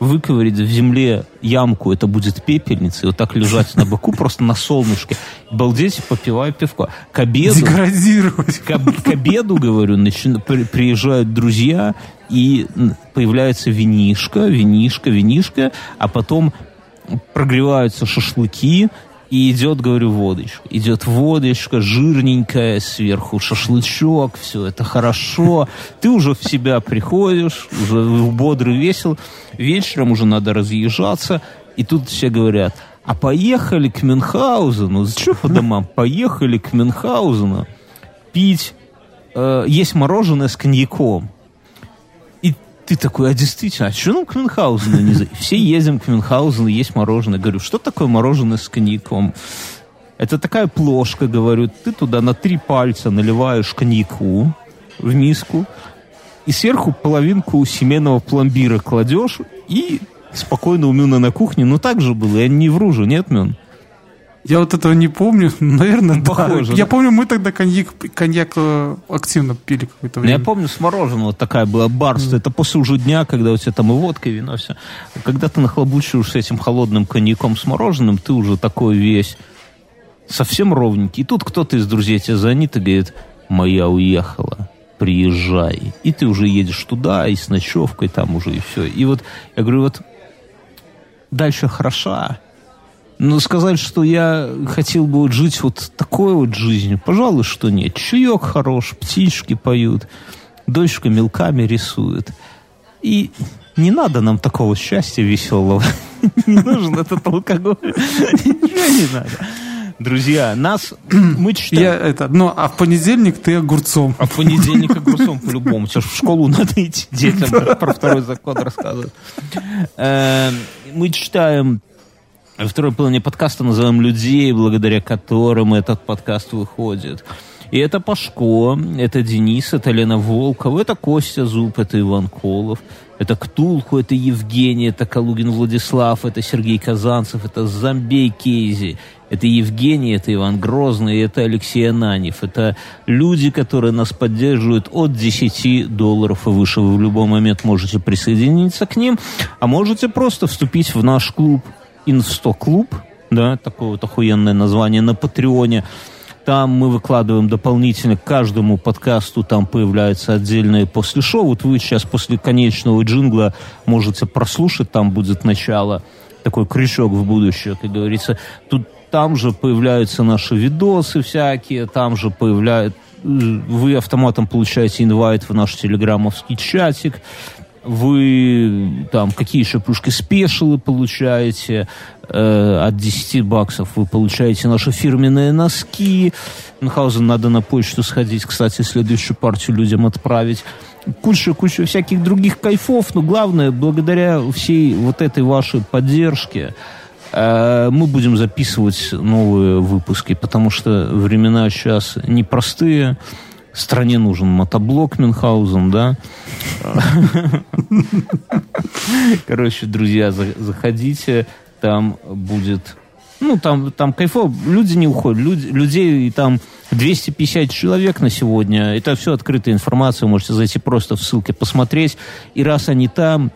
выковырить в земле ямку, это будет пепельница, и вот так лежать на боку просто на солнышке, балдеть, попивая пивко. К обеду... Деградировать. К, к обеду, говорю, начи, при, приезжают друзья, и появляется винишка, винишка, винишка, а потом прогреваются шашлыки, и идет, говорю, водочка. Идет водочка, жирненькая, сверху шашлычок, все это хорошо. Ты уже в себя приходишь, уже бодрый, весел. Вечером уже надо разъезжаться. И тут все говорят, а поехали к Мюнхгаузену. Зачем по домам? Поехали к Мюнхгаузену пить, э, есть мороженое с коньяком ты такой, а действительно, а что нам к Мюнхгаузену не за... Все ездим к Мюнхгаузену, есть мороженое. Говорю, что такое мороженое с коньяком? Это такая плошка, говорю, ты туда на три пальца наливаешь коньяку в миску, и сверху половинку семейного пломбира кладешь, и спокойно у Мюна на кухне. Ну, так же было, я не вру же, нет, Мюн? Я вот этого не помню, наверное, Похоже, да. Я помню, мы тогда коньяк, коньяк э, активно пили какое-то Ну, Я время. помню, с мороженого такая была барство. Это после уже дня, когда у тебя там и водка, и вино, все. Когда ты с этим холодным коньяком с мороженым, ты уже такой весь совсем ровненький. И тут кто-то из друзей тебя звонит и говорит, моя уехала, приезжай. И ты уже едешь туда, и с ночевкой там уже, и все. И вот, я говорю, вот дальше хороша. Но сказать, что я хотел бы вот жить вот такой вот жизнью, пожалуй, что нет. Чаек хорош, птички поют, дочка мелками рисует. И не надо нам такого счастья веселого. Не нужен этот алкоголь. Ничего не надо. Друзья, нас мы Я читаем. это, ну, а в понедельник ты огурцом. А в понедельник огурцом по-любому. Ж в школу надо идти детям про второй закон рассказывать. Э, Мы читаем во второй половине подкаста называем людей, благодаря которым этот подкаст выходит. И это Пашко, это Денис, это Лена Волкова, это Костя Зуб, это Иван Колов, это Ктулху, это Евгений, это Калугин Владислав, это Сергей Казанцев, это Замбей Кейзи, это Евгений, это Иван Грозный, это Алексей Ананев. Это люди, которые нас поддерживают от 10 долларов и выше. Вы в любой момент можете присоединиться к ним, а можете просто вступить в наш клуб Инсто Клуб, да, такое вот охуенное название на Патреоне. Там мы выкладываем дополнительно к каждому подкасту, там появляются отдельные после шоу. Вот вы сейчас после конечного джингла можете прослушать, там будет начало, такой крючок в будущее, как говорится. Тут там же появляются наши видосы всякие, там же появляют вы автоматом получаете инвайт в наш телеграммовский чатик, вы там какие еще плюшки спешилы получаете, э, от 10 баксов вы получаете наши фирменные носки. Мюнхгаузен надо на почту сходить, кстати, следующую партию людям отправить. Куча-куча всяких других кайфов, но главное, благодаря всей вот этой вашей поддержке, э, мы будем записывать новые выпуски, потому что времена сейчас непростые. Стране нужен мотоблок Мюнхгаузен, да? Короче, друзья, за- заходите, там будет... Ну, там, там кайфово, люди не уходят, люди, людей и там 250 человек на сегодня, это все открытая информация, можете зайти просто в ссылке посмотреть, и раз они там,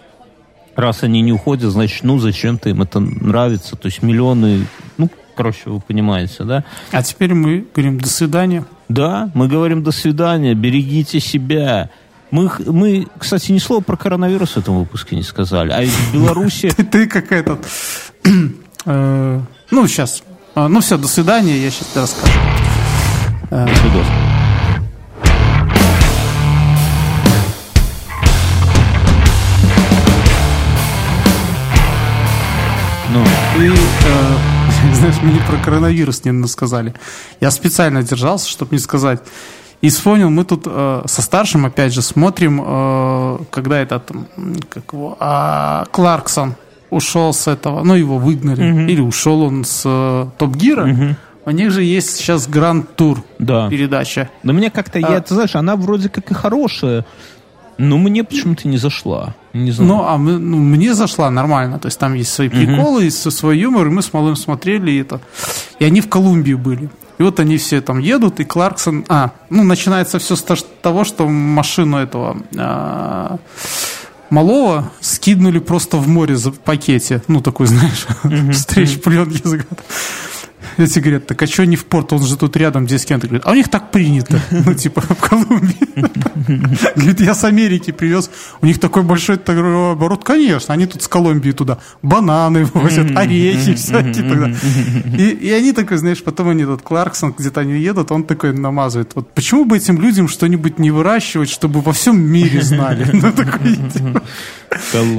раз они не уходят, значит, ну, зачем-то им это нравится, то есть миллионы, ну, короче, вы понимаете, да? А теперь мы говорим до свидания. Да, мы говорим до свидания, берегите себя. Мы, мы, кстати, ни слова про коронавирус в этом выпуске не сказали. А ведь в Беларуси... Ты, ты как этот... э, ну, сейчас. ну, все, до свидания, я сейчас тебе расскажу. Видос. Ну, И, э, знаешь, мне про коронавирус не сказали. Я специально держался, чтобы не сказать. И вспомнил, мы тут э, со старшим, опять же, смотрим, э, когда этот, как его, а, Кларксон ушел с этого, ну, его выгнали, или ушел он с э, Топ Гира. У них же есть сейчас Гранд Тур да. передача. Но мне как-то, я, А- ты знаешь, она вроде как и хорошая, но мне почему-то не зашла. Не знаю. Ну, а мы- ну, мне зашла нормально. То есть там есть свои приколы, есть свой юмор, и мы с малым смотрели и это. И они в Колумбии были. И вот они все там едут, и Кларксон... А, ну, начинается все с то- того, что машину этого а, малого скиднули просто в море в пакете. Ну, такой, знаешь, встреч плен языка. Эти говорят, так а что не в порт, он же тут рядом, здесь кем-то. Говорит, а у них так принято, ну, типа, в Колумбии. Говорит, я с Америки привез, у них такой большой оборот. Конечно, они тут с Колумбии туда бананы возят, орехи всякие. тогда. И, и они такой, знаешь, потом они, этот Кларксон, где-то они едут, он такой намазывает. Вот почему бы этим людям что-нибудь не выращивать, чтобы во всем мире знали? Ну, такой, типа,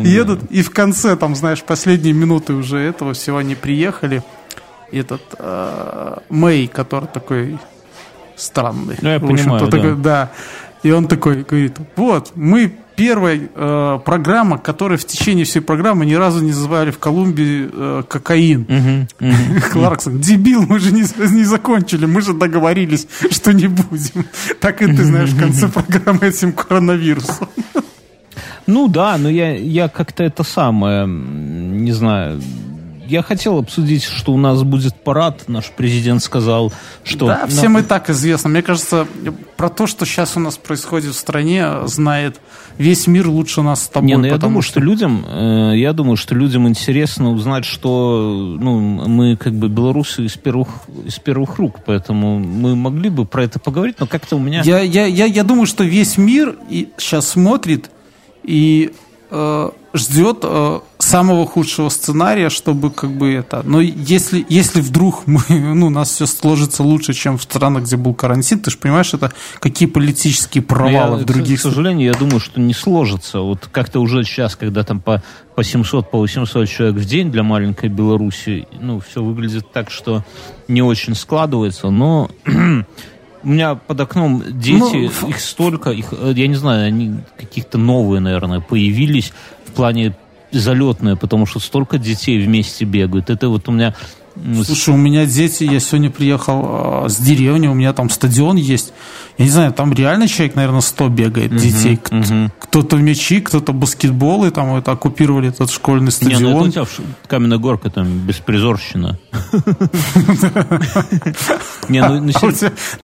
едут, и в конце, там, знаешь, последние минуты уже этого всего они приехали. Этот э, Мэй, который такой странный. Ну, я В общем-то, понимаю, такой, да. И он такой говорит, вот, мы первая э, программа, которая в течение всей программы ни разу не называли в Колумбии э, кокаин. Кларксон, дебил, мы же не, не закончили, мы же договорились, что не будем. Так и ты знаешь, в конце программы этим коронавирусом. Ну да, но я, я как-то это самое, не знаю, я хотел обсудить, что у нас будет парад. Наш президент сказал, что... Да, всем и так известно. Мне кажется, про то, что сейчас у нас происходит в стране, знает весь мир лучше нас с тобой. Не, ну я думаю, что... что людям, э, я думаю, что людям интересно узнать, что ну, мы как бы белорусы из первых, из первых рук, поэтому мы могли бы про это поговорить, но как-то у меня... Я, я, я, я думаю, что весь мир и сейчас смотрит и э, ждет э, самого худшего сценария, чтобы как бы это... Но если, если вдруг мы, ну, у нас все сложится лучше, чем в странах, где был карантин, ты же понимаешь, это какие политические провалы я, в других... К сожалению, я думаю, что не сложится. Вот как-то уже сейчас, когда там по, по 700, по 800 человек в день для маленькой Беларуси, ну, все выглядит так, что не очень складывается, но... У меня под окном дети, ну, их столько, их, э, я не знаю, они каких-то новые, наверное, появились плане залетное, потому что столько детей вместе бегают. Это вот у меня Слушай, у меня дети, я сегодня приехал э, с деревни, у меня там стадион есть. Я не знаю, там реально человек, наверное, 100 бегает uh-huh, детей. Uh-huh. Кто-то в мячи, кто-то баскетбол, и там это оккупировали этот школьный стадион. Не, ну это у тебя Каменная горка, там беспризорщина. Не, ну, ну